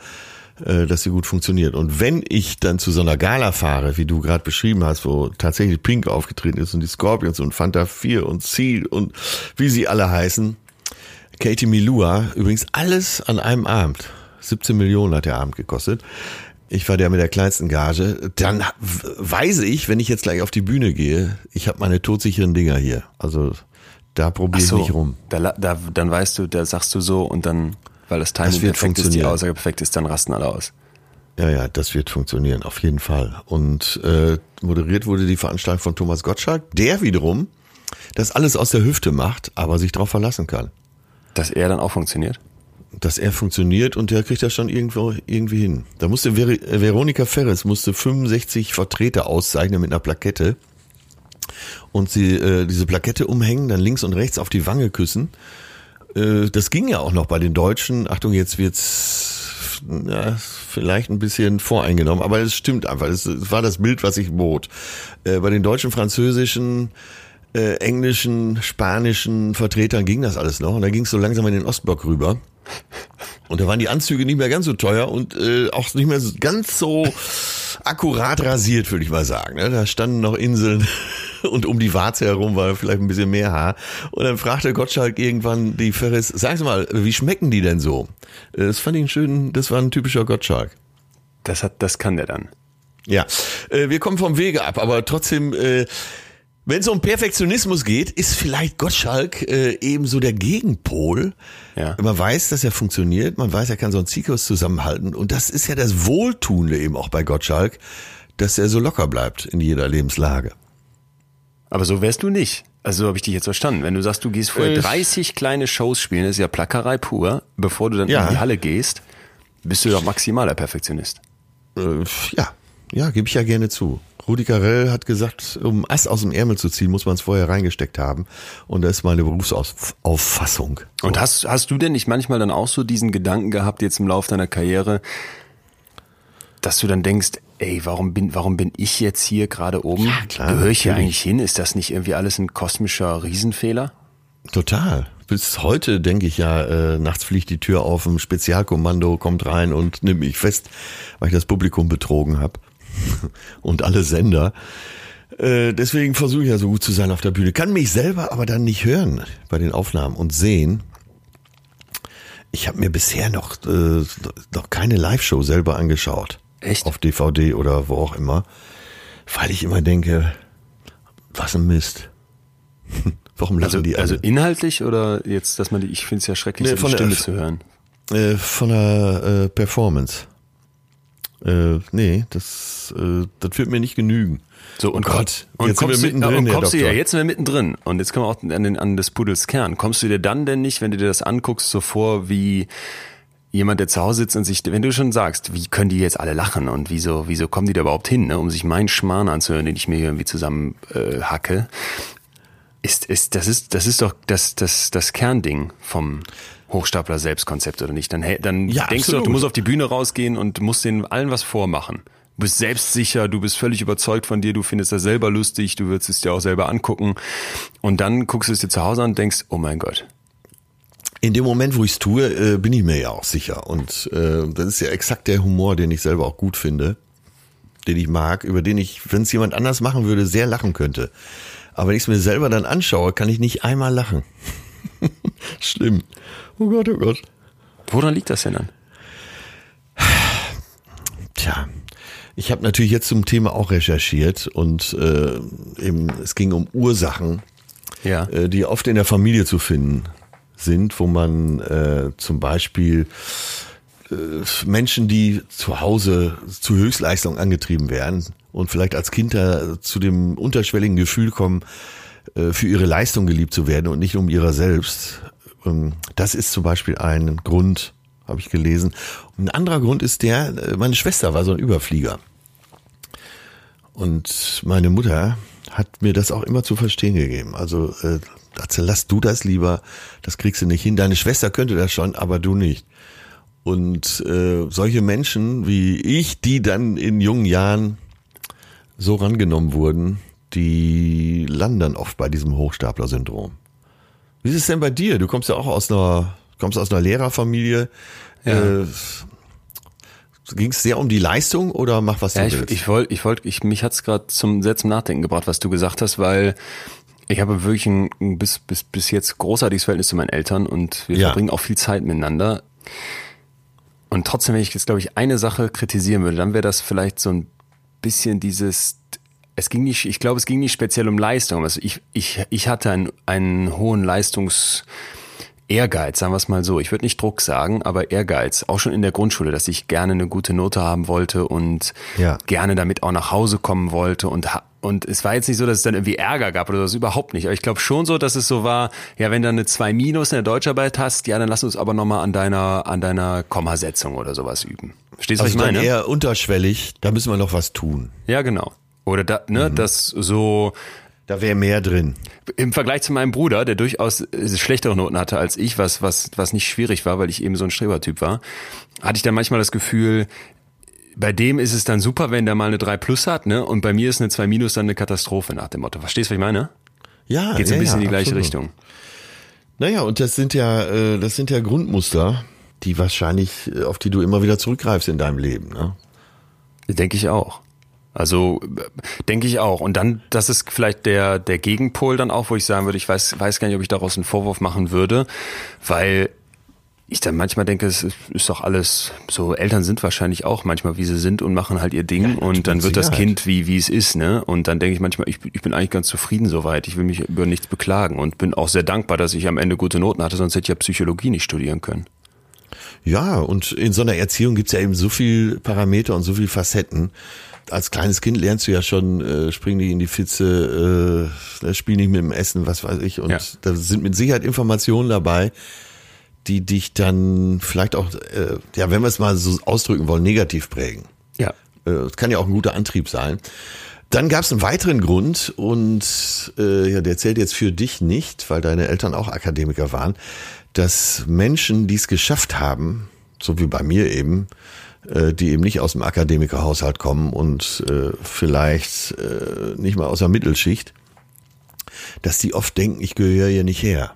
dass sie gut funktioniert. Und wenn ich dann zu so einer Gala fahre, wie du gerade beschrieben hast, wo tatsächlich Pink aufgetreten ist und die Scorpions und Fanta 4 und Seal und wie sie alle heißen, Katie Milua, übrigens alles an einem Abend. 17 Millionen hat der Abend gekostet. Ich war der mit der kleinsten Gage. Dann weiß ich, wenn ich jetzt gleich auf die Bühne gehe, ich habe meine todsicheren Dinger hier. Also da probiere ich nicht rum. Da, da, dann weißt du, da sagst du so und dann, weil das Timing Das wird perfekt ist, die. Aussage perfekt ist, dann rasten alle aus. Ja, ja, das wird funktionieren, auf jeden Fall. Und äh, moderiert wurde die Veranstaltung von Thomas Gottschalk, der wiederum das alles aus der Hüfte macht, aber sich darauf verlassen kann. Dass er dann auch funktioniert. Dass er funktioniert und der kriegt das schon irgendwo irgendwie hin. Da musste Ver äh, Veronika Ferres musste 65 Vertreter auszeichnen mit einer Plakette und sie äh, diese Plakette umhängen, dann links und rechts auf die Wange küssen. Äh, das ging ja auch noch bei den Deutschen. Achtung, jetzt wird's ja, vielleicht ein bisschen voreingenommen, aber es stimmt einfach. Es, war das Bild, was ich bot. Äh, bei den deutschen, französischen, äh, englischen, spanischen Vertretern ging das alles noch und dann ging es so langsam in den Ostblock rüber. Und da waren die Anzüge nicht mehr ganz so teuer und äh, auch nicht mehr ganz so akkurat rasiert, würde ich mal sagen. Ne? Da standen noch Inseln und um die Warze herum war vielleicht ein bisschen mehr Haar. Und dann fragte Gottschalk irgendwann die Ferris, sag Sie mal, wie schmecken die denn so? Äh, Das fand ich einen schönen, das war ein typischer Gottschalk. Das hat, das kann der dann. Ja, äh, wir kommen vom Wege ab, aber trotzdem, äh, wenn es um Perfektionismus geht, ist vielleicht Gottschalk äh, ebenso der Gegenpol. Ja. Man weiß, dass er funktioniert, man weiß, er kann so einen Zirkus zusammenhalten und das ist ja das Wohltuende eben auch bei Gottschalk, dass er so locker bleibt in jeder Lebenslage. Aber so wärst du nicht. Also habe ich dich jetzt verstanden. Wenn du sagst, du gehst vorher Äh, 30 kleine Shows spielen, das ist ja Plackerei pur, bevor du dann Ja. in die Halle gehst, bist du doch maximaler Perfektionist. Äh, ja, ja, gebe ich ja gerne zu. Rudi Carell hat gesagt, um Ass aus dem Ärmel zu ziehen, muss man es vorher reingesteckt haben. Und das ist meine Berufsauffassung. Und hast, hast du denn nicht manchmal dann auch so diesen Gedanken gehabt, jetzt im Lauf deiner Karriere, dass du dann denkst, ey, warum bin, warum bin ich jetzt hier gerade oben? Ja, klar, Gehöre ich hier eigentlich hin? Ist das nicht irgendwie alles ein kosmischer Riesenfehler? Total. Bis heute denke ich ja, äh, nachts fliegt die Tür auf, ein Spezialkommando kommt rein und nimmt mich fest, weil ich das Publikum betrogen habe. und alle Sender. Äh, deswegen versuche ich ja so gut zu sein auf der Bühne. Kann mich selber aber dann nicht hören bei den Aufnahmen und sehen. Ich habe mir bisher noch, äh, noch keine Live-Show selber angeschaut. Echt? Auf DVD oder wo auch immer. Weil ich immer denke, was ein Mist. Warum lassen Also, die alle? also inhaltlich oder jetzt, dass man die, ich finde es ja schrecklich, Nee, so von die der- Stimme zu hören. Äh, von der äh, Performance. Äh, nee, das, äh, das wird mir nicht genügen. So, und oh Gott, und jetzt sind wir kommst mittendrin, und kommst du ja, jetzt sind wir mittendrin. Und jetzt kommen wir auch an, den, an des Pudels Kern. Kommst du dir dann denn nicht, wenn du dir das anguckst, so vor wie jemand, der zu Hause sitzt und sich, wenn du schon sagst, wie können die jetzt alle lachen und wieso, wieso kommen die da überhaupt hin, ne, um sich meinen Schmarrn anzuhören, den ich mir hier irgendwie zusammen äh, hacke, ist, ist, das ist, das ist doch das, das, das Kernding vom Hochstapler Selbstkonzept, oder nicht? Dann, dann Ja, denkst du doch, du absolut. musst auf die Bühne rausgehen und musst denen allen was vormachen. Du bist selbstsicher, du bist völlig überzeugt von dir, du findest das selber lustig, du würdest es dir auch selber angucken. Und dann guckst du es dir zu Hause an und denkst, oh mein Gott. In dem Moment, wo ich es tue, äh, bin ich mir ja auch sicher. Und äh, das ist ja exakt der Humor, den ich selber auch gut finde, den ich mag, über den ich, wenn es jemand anders machen würde, sehr lachen könnte. Aber wenn ich es mir selber dann anschaue, kann ich nicht einmal lachen. Schlimm. Oh Gott, oh Gott. Woran liegt das denn dann? Tja, ich habe natürlich jetzt zum Thema auch recherchiert und äh, eben, es ging um Ursachen, Ja. äh, die oft in der Familie zu finden sind, wo man äh, zum Beispiel äh, Menschen, die zu Hause zu Höchstleistung angetrieben werden und vielleicht als Kinder zu dem unterschwelligen Gefühl kommen, für ihre Leistung geliebt zu werden und nicht um ihrer selbst. Ähm, das ist zum Beispiel ein Grund, habe ich gelesen. Ein anderer Grund ist der, äh, meine Schwester war so ein Überflieger. Und meine Mutter hat mir das auch immer zu verstehen gegeben. Also, äh, lass du das lieber, das kriegst du nicht hin. Deine Schwester könnte das schon, aber du nicht. Und äh, solche Menschen wie ich, die dann in jungen Jahren so rangenommen wurden, die landen oft bei diesem Hochstapler-Syndrom. Wie ist es denn bei dir? Du kommst ja auch aus einer, kommst aus einer Lehrerfamilie. Ja. Äh, Ging es sehr um die Leistung oder mach was ja, du willst? Ich, ich wollte, ich wollte, ich, mich hat's gerade zum sehr zum Nachdenken gebracht, was du gesagt hast, weil ich habe wirklich ein, ein bis, bis, bis jetzt großartiges Verhältnis zu meinen Eltern und wir ja. verbringen auch viel Zeit miteinander. Und trotzdem, wenn ich jetzt, glaube ich, eine Sache kritisieren würde, dann wäre das vielleicht so ein bisschen dieses, es ging nicht, ich glaube, es ging nicht speziell um Leistung. Also ich, ich, ich hatte einen, einen hohen Leistungs, Ehrgeiz, sagen wir es mal so. Ich würde nicht Druck sagen, aber Ehrgeiz. Auch schon in der Grundschule, dass ich gerne eine gute Note haben wollte und ja. gerne damit auch nach Hause kommen wollte und und es war jetzt nicht so, dass es dann irgendwie Ärger gab oder das überhaupt nicht. Aber ich glaube schon so, dass es so war, ja, wenn du eine 2 Minus in der Deutscharbeit hast, ja, dann lass uns aber nochmal an deiner, an deiner Kommasetzung oder sowas üben. Verstehst du, also was ich meine? eher unterschwellig, da müssen wir noch was tun. Ja, genau. Oder da, ne, mhm. das so, da wäre mehr drin. Im Vergleich zu meinem Bruder, der durchaus schlechtere Noten hatte als ich, was, was, was nicht schwierig war, weil ich eben so ein Strebertyp war, hatte ich dann manchmal das Gefühl, bei dem ist es dann super, wenn der mal eine 3 plus hat, ne? Und bei mir ist eine 2 minus dann eine Katastrophe nach dem Motto. Verstehst du, was ich meine? Ja. Geht so ein bisschen ja, in die gleiche absolut. Richtung. Naja, und das sind ja, äh, das sind ja Grundmuster, die wahrscheinlich, äh, auf die du immer wieder zurückgreifst in deinem Leben, ne? Denke ich auch. Also denke ich auch. Und dann, das ist vielleicht der, der Gegenpol dann auch, wo ich sagen würde, ich weiß, weiß gar nicht, ob ich daraus einen Vorwurf machen würde, weil ich dann manchmal denke, es ist doch alles so, Eltern sind wahrscheinlich auch manchmal, wie sie sind und machen halt ihr Ding ja, und dann wird das Kind wie, wie es ist, ne? Und dann denke ich manchmal, ich, ich bin eigentlich ganz zufrieden soweit. Ich will mich über nichts beklagen und bin auch sehr dankbar, dass ich am Ende gute Noten hatte, sonst hätte ich ja Psychologie nicht studieren können. Ja, und in so einer Erziehung gibt's ja eben so viel Parameter und so viel Facetten als kleines Kind lernst du ja schon, äh, spring nicht in die Pfütze, äh, spiel nicht mit dem Essen, was weiß ich. Und ja. da sind mit Sicherheit Informationen dabei, die dich dann vielleicht auch, äh, ja, wenn wir es mal so ausdrücken wollen, negativ prägen. Ja. Äh, das kann ja auch ein guter Antrieb sein. Dann gab es einen weiteren Grund und äh, ja, der zählt jetzt für dich nicht, weil deine Eltern auch Akademiker waren, dass Menschen, die es geschafft haben, so wie bei mir eben, die eben nicht aus dem Akademikerhaushalt kommen und äh, vielleicht äh, nicht mal aus der Mittelschicht, dass die oft denken, ich gehöre hier nicht her.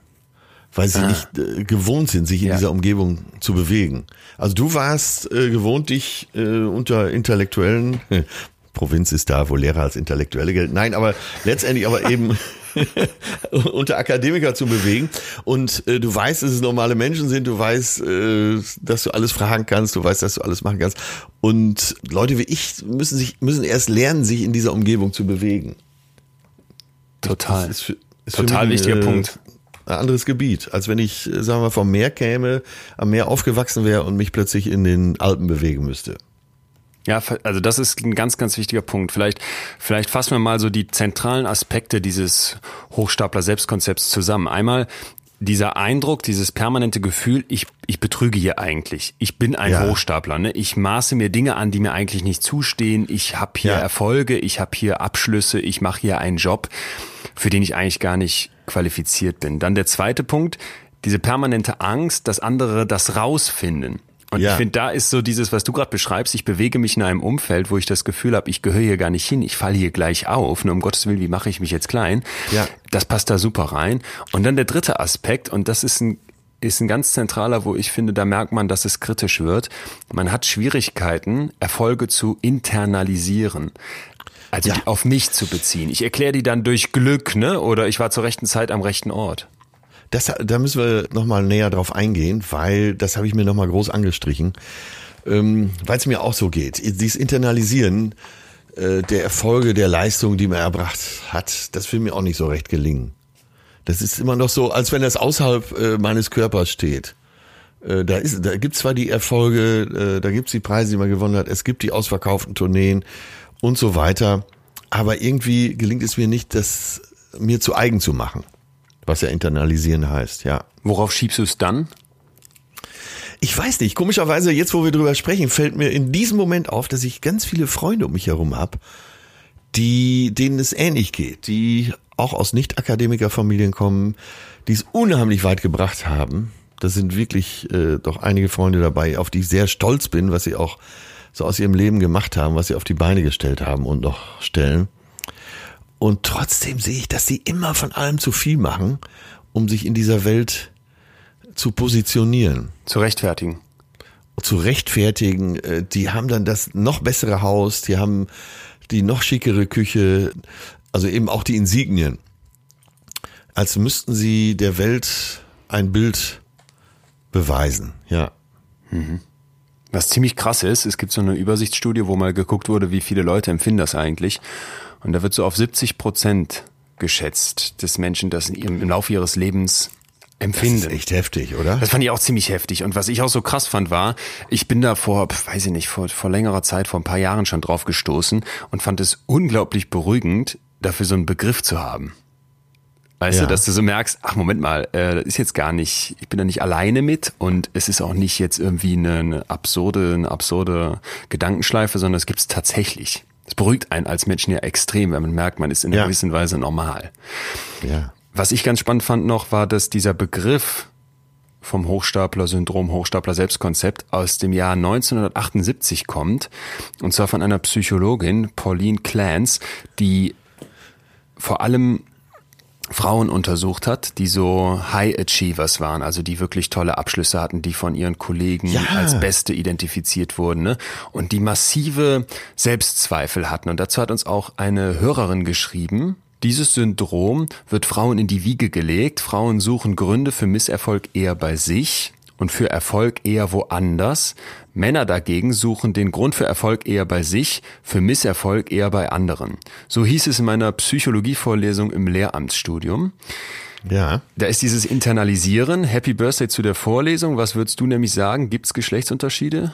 Weil sie ah. nicht äh, gewohnt sind, sich in ja. dieser Umgebung zu bewegen. Also du warst äh, gewohnt, dich äh, unter Intellektuellen, Provinz ist da, wo Lehrer als Intellektuelle gelten. Nein, aber letztendlich aber eben unter Akademiker zu bewegen. Und äh, du weißt, dass es normale Menschen sind, du weißt, äh, dass du alles fragen kannst, du weißt, dass du alles machen kannst. Und Leute wie ich müssen sich, müssen erst lernen, sich in dieser Umgebung zu bewegen. Total. Ist für, ist Total mich, wichtiger äh, Punkt. Ein anderes Gebiet, als wenn ich, sagen wir, vom Meer käme, am Meer aufgewachsen wäre und mich plötzlich in den Alpen bewegen müsste. Ja, also das ist ein ganz, ganz wichtiger Punkt. Vielleicht, vielleicht fassen wir mal so die zentralen Aspekte dieses Hochstapler-Selbstkonzepts zusammen. Einmal dieser Eindruck, dieses permanente Gefühl, ich, ich betrüge hier eigentlich. Ich bin ein ja. Hochstapler. Ne? Ich maße mir Dinge an, die mir eigentlich nicht zustehen. Ich habe hier ja. Erfolge, ich habe hier Abschlüsse, ich mache hier einen Job, für den ich eigentlich gar nicht qualifiziert bin. Dann der zweite Punkt, diese permanente Angst, dass andere das rausfinden. Und ja. ich finde, da ist so dieses, was du gerade beschreibst, ich bewege mich in einem Umfeld, wo ich das Gefühl habe, ich gehöre hier gar nicht hin, ich falle hier gleich auf. Nur um Gottes Willen, wie mache ich mich jetzt klein? Ja. Das passt da super rein. Und dann der dritte Aspekt, und das ist ein ist ein ganz zentraler, wo ich finde, da merkt man, dass es kritisch wird. Man hat Schwierigkeiten, Erfolge zu internalisieren. Also ja. auf mich zu beziehen. Ich erkläre die dann durch Glück, ne? Oder ich war zur rechten Zeit am rechten Ort. Das, da müssen wir nochmal näher drauf eingehen, weil das habe ich mir nochmal groß angestrichen, ähm, weil es mir auch so geht. Dieses Internalisieren äh, der Erfolge, der Leistung, die man erbracht hat, das will mir auch nicht so recht gelingen. Das ist immer noch so, als wenn das außerhalb äh, meines Körpers steht. Äh, da ist, da gibt's zwar die Erfolge, äh, da gibt's die Preise, die man gewonnen hat, es gibt die ausverkauften Tourneen und so weiter. Aber irgendwie gelingt es mir nicht, das mir zu eigen zu machen. Was ja internalisieren heißt, ja. Worauf schiebst du es dann? Ich weiß nicht. Komischerweise, jetzt wo wir drüber sprechen, fällt mir in diesem Moment auf, dass ich ganz viele Freunde um mich herum habe, die, denen es ähnlich geht, die auch aus Nicht-Akademiker-Familien kommen, die es unheimlich weit gebracht haben. Das sind wirklich äh, doch einige Freunde dabei, auf die ich sehr stolz bin, was sie auch so aus ihrem Leben gemacht haben, was sie auf die Beine gestellt haben und noch stellen. Und trotzdem sehe ich, dass sie immer von allem zu viel machen, um sich in dieser Welt zu positionieren. Zu rechtfertigen. Zu rechtfertigen. Äh, die haben dann das noch bessere Haus, die haben die noch schickere Küche, also eben auch die Insignien. Als müssten sie der Welt ein Bild beweisen, ja. Mhm. Was ziemlich krass ist, es gibt so eine Übersichtsstudie, wo mal geguckt wurde, wie viele Leute empfinden das eigentlich. Und da wird so auf 70 Prozent geschätzt des Menschen, das im Laufe ihres Lebens empfinden. Das ist echt heftig, oder? Das fand ich auch ziemlich heftig. Und was ich auch so krass fand, war, ich bin da vor, weiß ich nicht, vor, vor längerer Zeit, vor ein paar Jahren schon drauf gestoßen und fand es unglaublich beruhigend, dafür so einen Begriff zu haben. Weißt ja. du, dass du so merkst, ach Moment mal, äh, das ist jetzt gar nicht, ich bin da nicht alleine mit und es ist auch nicht jetzt irgendwie eine, eine absurde, eine absurde Gedankenschleife, sondern es gibt es tatsächlich. Das beruhigt einen als Menschen ja extrem, wenn man merkt, man ist in einer ja. gewissen Weise normal. Ja. Was ich ganz spannend fand noch, war, dass dieser Begriff vom Hochstapler-Syndrom, Hochstapler-Selbstkonzept aus dem Jahr 1978 kommt. Und zwar von einer Psychologin, Pauline Clance, die vor allem Frauen untersucht hat, die so High Achievers waren, also die wirklich tolle Abschlüsse hatten, die von ihren Kollegen ja. als Beste identifiziert wurden ne? und die massive Selbstzweifel hatten. Und dazu hat uns auch eine Hörerin geschrieben, dieses Syndrom wird Frauen in die Wiege gelegt. Frauen suchen Gründe für Misserfolg eher bei sich und für Erfolg eher woanders. Männer dagegen suchen den Grund für Erfolg eher bei sich, für Misserfolg eher bei anderen. So hieß es in meiner Psychologievorlesung im Lehramtsstudium. Ja. Da ist dieses Internalisieren. Happy Birthday zu der Vorlesung. Was würdest du nämlich sagen? Gibt es Geschlechtsunterschiede?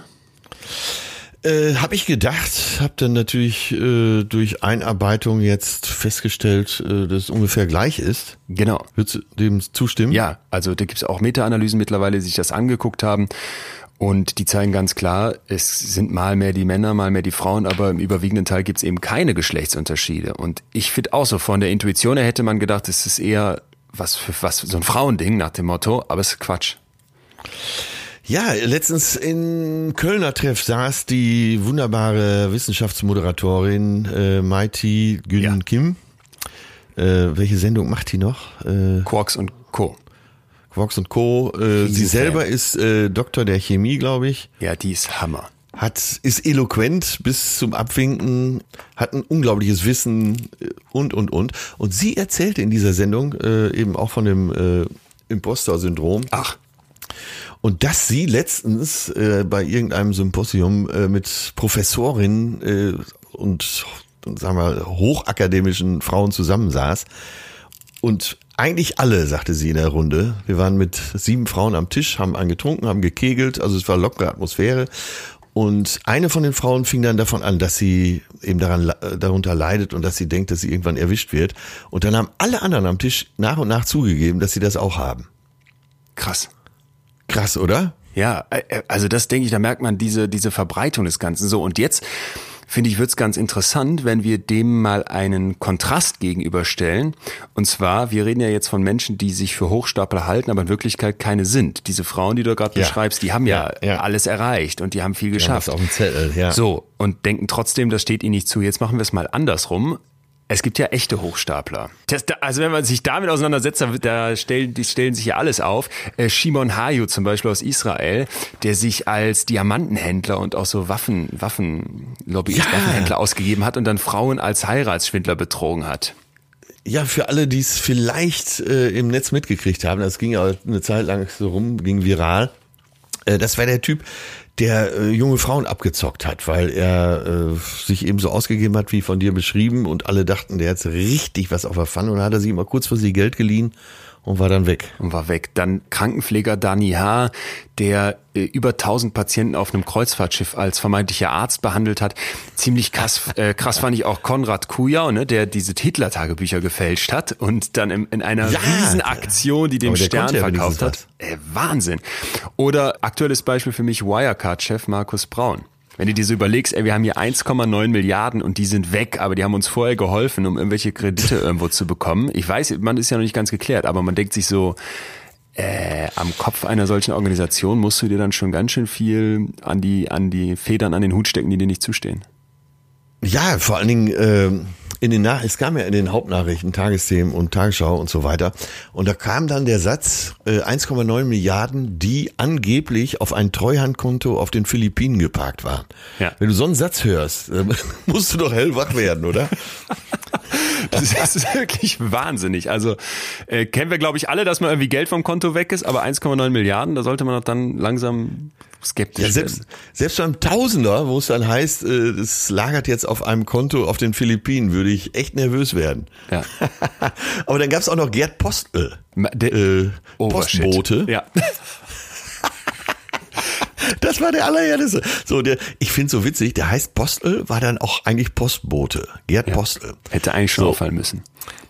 Äh, habe ich gedacht, habe dann natürlich äh, durch Einarbeitung jetzt festgestellt, äh, dass es ungefähr gleich ist. Genau. Würdest du dem zustimmen? Ja, also da gibt es auch Meta-Analysen mittlerweile, die sich das angeguckt haben. Und die zeigen ganz klar, es sind mal mehr die Männer, mal mehr die Frauen, aber im überwiegenden Teil gibt es eben keine Geschlechtsunterschiede. Und ich finde auch so, von der Intuition her hätte man gedacht, es ist eher was für was so ein Frauending nach dem Motto, aber es ist Quatsch. Ja, letztens in Kölner Treff saß die wunderbare Wissenschaftsmoderatorin äh, Maiti Gün ja. Kim. Äh, welche Sendung macht die noch? Äh, Quarks und Co. Quarks und Co. Äh, sie selber ist äh, Doktor der Chemie, glaube ich. Ja, die ist Hammer. Hat, ist eloquent bis zum Abwinken, hat ein unglaubliches Wissen äh, und, und, und. Und sie erzählte in dieser Sendung äh, eben auch von dem äh, Imposter-Syndrom. Ach. Und dass sie letztens äh, bei irgendeinem Symposium äh, mit Professorinnen äh, und sagen wir hochakademischen Frauen zusammensaß und eigentlich alle, sagte sie in der Runde. Wir waren mit sieben Frauen am Tisch, haben angetrunken, haben gekegelt, also es war lockere Atmosphäre. Und eine von den Frauen fing dann davon an, dass sie eben daran, darunter leidet und dass sie denkt, dass sie irgendwann erwischt wird. Und dann haben alle anderen am Tisch nach und nach zugegeben, dass sie das auch haben. Krass. Krass, oder? Ja, äh, äh, also das denke ich, da merkt man diese, diese Verbreitung des Ganzen. So, und jetzt finde ich, wird es ganz interessant, wenn wir dem mal einen Kontrast gegenüberstellen. Und zwar, wir reden ja jetzt von Menschen, die sich für Hochstapler halten, aber in Wirklichkeit keine sind. Diese Frauen, die du gerade ja. beschreibst, die haben ja, ja, ja, alles erreicht und die haben viel geschafft. Ja, auf dem Zettel, ja. So, und denken trotzdem, das steht ihnen nicht zu. Jetzt machen wir es mal andersrum. Es gibt ja echte Hochstapler. Das, also wenn man sich damit auseinandersetzt, da stellen, die stellen sich ja alles auf. Äh, Shimon Hayu zum Beispiel aus Israel, der sich als Diamantenhändler und auch so Waffen, Waffenlobbyist, ja. Waffenhändler ausgegeben hat und dann Frauen als Heiratsschwindler betrogen hat. Ja, für alle, die es vielleicht äh, im Netz mitgekriegt haben, das ging ja eine Zeit lang so rum, ging viral. Äh, das war der Typ, der äh, junge Frauen abgezockt hat, weil er äh, sich eben so ausgegeben hat, wie von dir beschrieben, und alle dachten, der hat richtig was auf der Pfanne, und dann hat er sich immer kurz vor sie Geld geliehen und war dann weg. Und war weg. Dann Krankenpfleger Dani H., der äh, über 1000 Patienten auf einem Kreuzfahrtschiff als vermeintlicher Arzt behandelt hat. Ziemlich krass, äh, krass fand ich auch Konrad Kujau, ne, der diese Hitler-Tagebücher gefälscht hat und dann in, in einer Ja, Riesenaktion, die dem Stern ja verkauft hat. Äh, Wahnsinn. Oder aktuelles Beispiel für mich Wirecard-Chef Markus Braun. Wenn du dir so überlegst, ey, wir haben hier 1,9 Milliarden und die sind weg, aber die haben uns vorher geholfen, um irgendwelche Kredite irgendwo zu bekommen. Ich weiß, man ist ja noch nicht ganz geklärt, aber man denkt sich so, äh, am Kopf einer solchen Organisation musst du dir dann schon ganz schön viel an die, an die Federn, an den Hut stecken, die dir nicht zustehen. Ja, vor allen Dingen ähm, in den Nach es kam ja in den Hauptnachrichten, Tagesthemen und Tagesschau und so weiter. Und da kam dann der Satz, äh, 1,9 Milliarden, die angeblich auf ein Treuhandkonto auf den Philippinen geparkt waren. Ja. Wenn du so einen Satz hörst, äh, musst du doch hellwach werden, oder? Das ist wirklich wahnsinnig. Also äh, kennen wir, glaube ich, alle, dass mal irgendwie Geld vom Konto weg ist, aber 1,9 Milliarden, da sollte man doch dann langsam skeptisch Ja, selbst, werden. selbst beim Tausender, wo es dann heißt, äh, es lagert jetzt auf einem Konto auf den Philippinen, würde ich echt nervös werden. Ja. Aber dann gab es auch noch Gerd Postel, äh, Oh. Postbote. Ja. Das war der allererste. So, der, ich finde so witzig, der heißt Postel, war dann auch eigentlich Postbote. Gerd Postel. Hätte eigentlich schon So. auffallen müssen.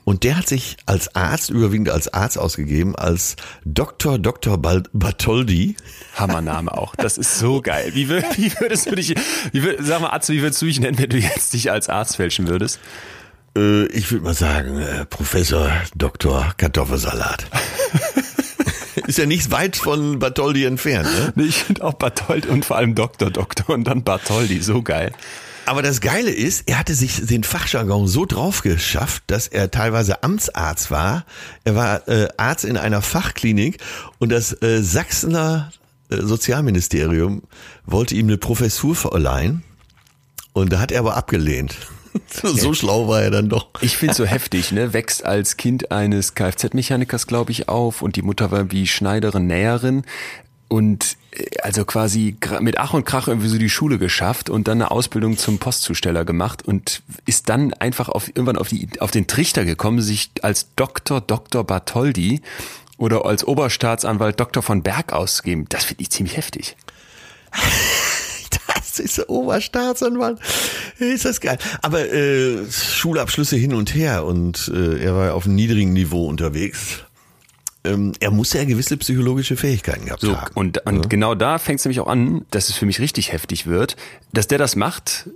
Und der hat sich als Arzt, überwiegend als Arzt ausgegeben, als Dr. Dr. Bartoldi. Hammername auch. Das ist so geil. Wie, wür- wie würdest du dich, wie wür, sag mal, Atze, wie würdest du dich nennen, wenn du jetzt dich als Arzt fälschen würdest? Äh, ich würde mal sagen, äh, Professor Dr. Kartoffelsalat. Ist ja nicht weit von Bartoldi entfernt, ne? Nee, Ich finde auch Barthold und vor allem Doktor, Doktor und dann Bartoldi, so geil. Aber das Geile ist, er hatte sich den Fachjargon so drauf geschafft, dass er teilweise Amtsarzt war. Er war äh, Arzt in einer Fachklinik und das äh, Sachsener äh, Sozialministerium wollte ihm eine Professur verleihen und da hat er aber abgelehnt. so schlau war er dann doch. Ich finde so heftig, ne? Wächst als Kind eines Kfz-Mechanikers, glaube ich, auf und die Mutter war wie Schneiderin, Näherin und äh, also quasi mit Ach und Krach irgendwie so die Schule geschafft und dann eine Ausbildung zum Postzusteller gemacht und ist dann einfach auf, irgendwann auf, die, auf den Trichter gekommen, sich als Dr. Dr. Bartholdi oder als Oberstaatsanwalt Dr. von Berg auszugeben. Das finde ich ziemlich heftig. Das ist der Oberstaatsanwalt. Ist das geil. Aber äh, Schulabschlüsse hin und her und äh, er war auf einem niedrigen Niveau unterwegs. Ähm, er muss ja gewisse psychologische Fähigkeiten gehabt So, haben. und, und genau da fängt es nämlich auch an, dass es für mich richtig heftig wird, dass der das macht.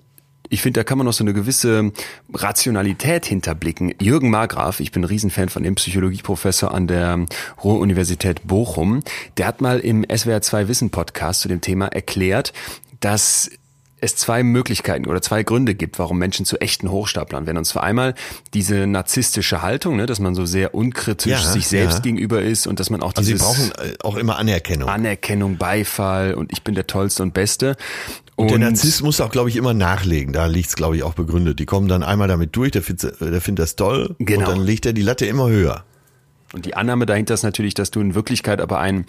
Ich finde, da kann man noch so eine gewisse Rationalität hinterblicken. Jürgen Margraf, ich bin ein Riesenfan von dem Psychologieprofessor an der Ruhr-Universität Bochum, der hat mal im SWR 2 Wissen Podcast zu dem Thema erklärt, dass es zwei Möglichkeiten oder zwei Gründe gibt, warum Menschen zu echten Hochstaplern werden. Und zwar einmal diese narzisstische Haltung, ne, dass man so sehr unkritisch Ja, sich selbst ja. gegenüber ist und dass man auch also sie dieses brauchen äh, auch immer Anerkennung. Anerkennung, Beifall und ich bin der Tollste und Beste. Und der Narzisst muss auch, glaube ich, immer nachlegen. Da liegt's, glaube ich, auch begründet. Die kommen dann einmal damit durch, der findet, der findet das toll Genau. und dann legt er die Latte immer höher. Und die Annahme dahinter ist natürlich, dass du in Wirklichkeit aber ein,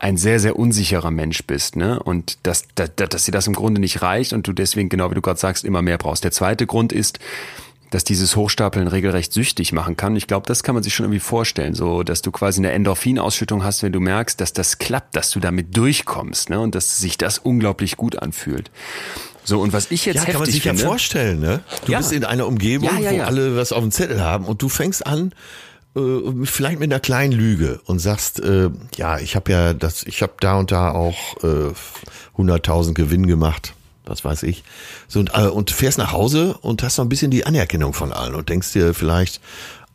ein sehr, sehr unsicherer Mensch bist, ne? Und dass, dass, dass dir das im Grunde nicht reicht und du deswegen, genau wie du gerade sagst, immer mehr brauchst. Der zweite Grund ist, dass dieses Hochstapeln regelrecht süchtig machen kann. Ich glaube, das kann man sich schon irgendwie vorstellen, so dass du quasi eine Endorphinausschüttung hast, wenn du merkst, dass das klappt, dass du damit durchkommst, ne? Und dass sich das unglaublich gut anfühlt. So, und was ich jetzt Ja, heftig kann man sich finde, ja vorstellen, ne? Du Ja. bist in einer Umgebung, Ja, ja, wo alle was auf dem Zettel haben und du fängst an, äh, vielleicht mit einer kleinen Lüge und sagst, äh, ja, ich habe ja das, ich habe da und da auch äh, 100.000 Gewinn gemacht, was weiß ich. So und, äh, und fährst nach Hause und hast so ein bisschen die Anerkennung von allen und denkst dir vielleicht,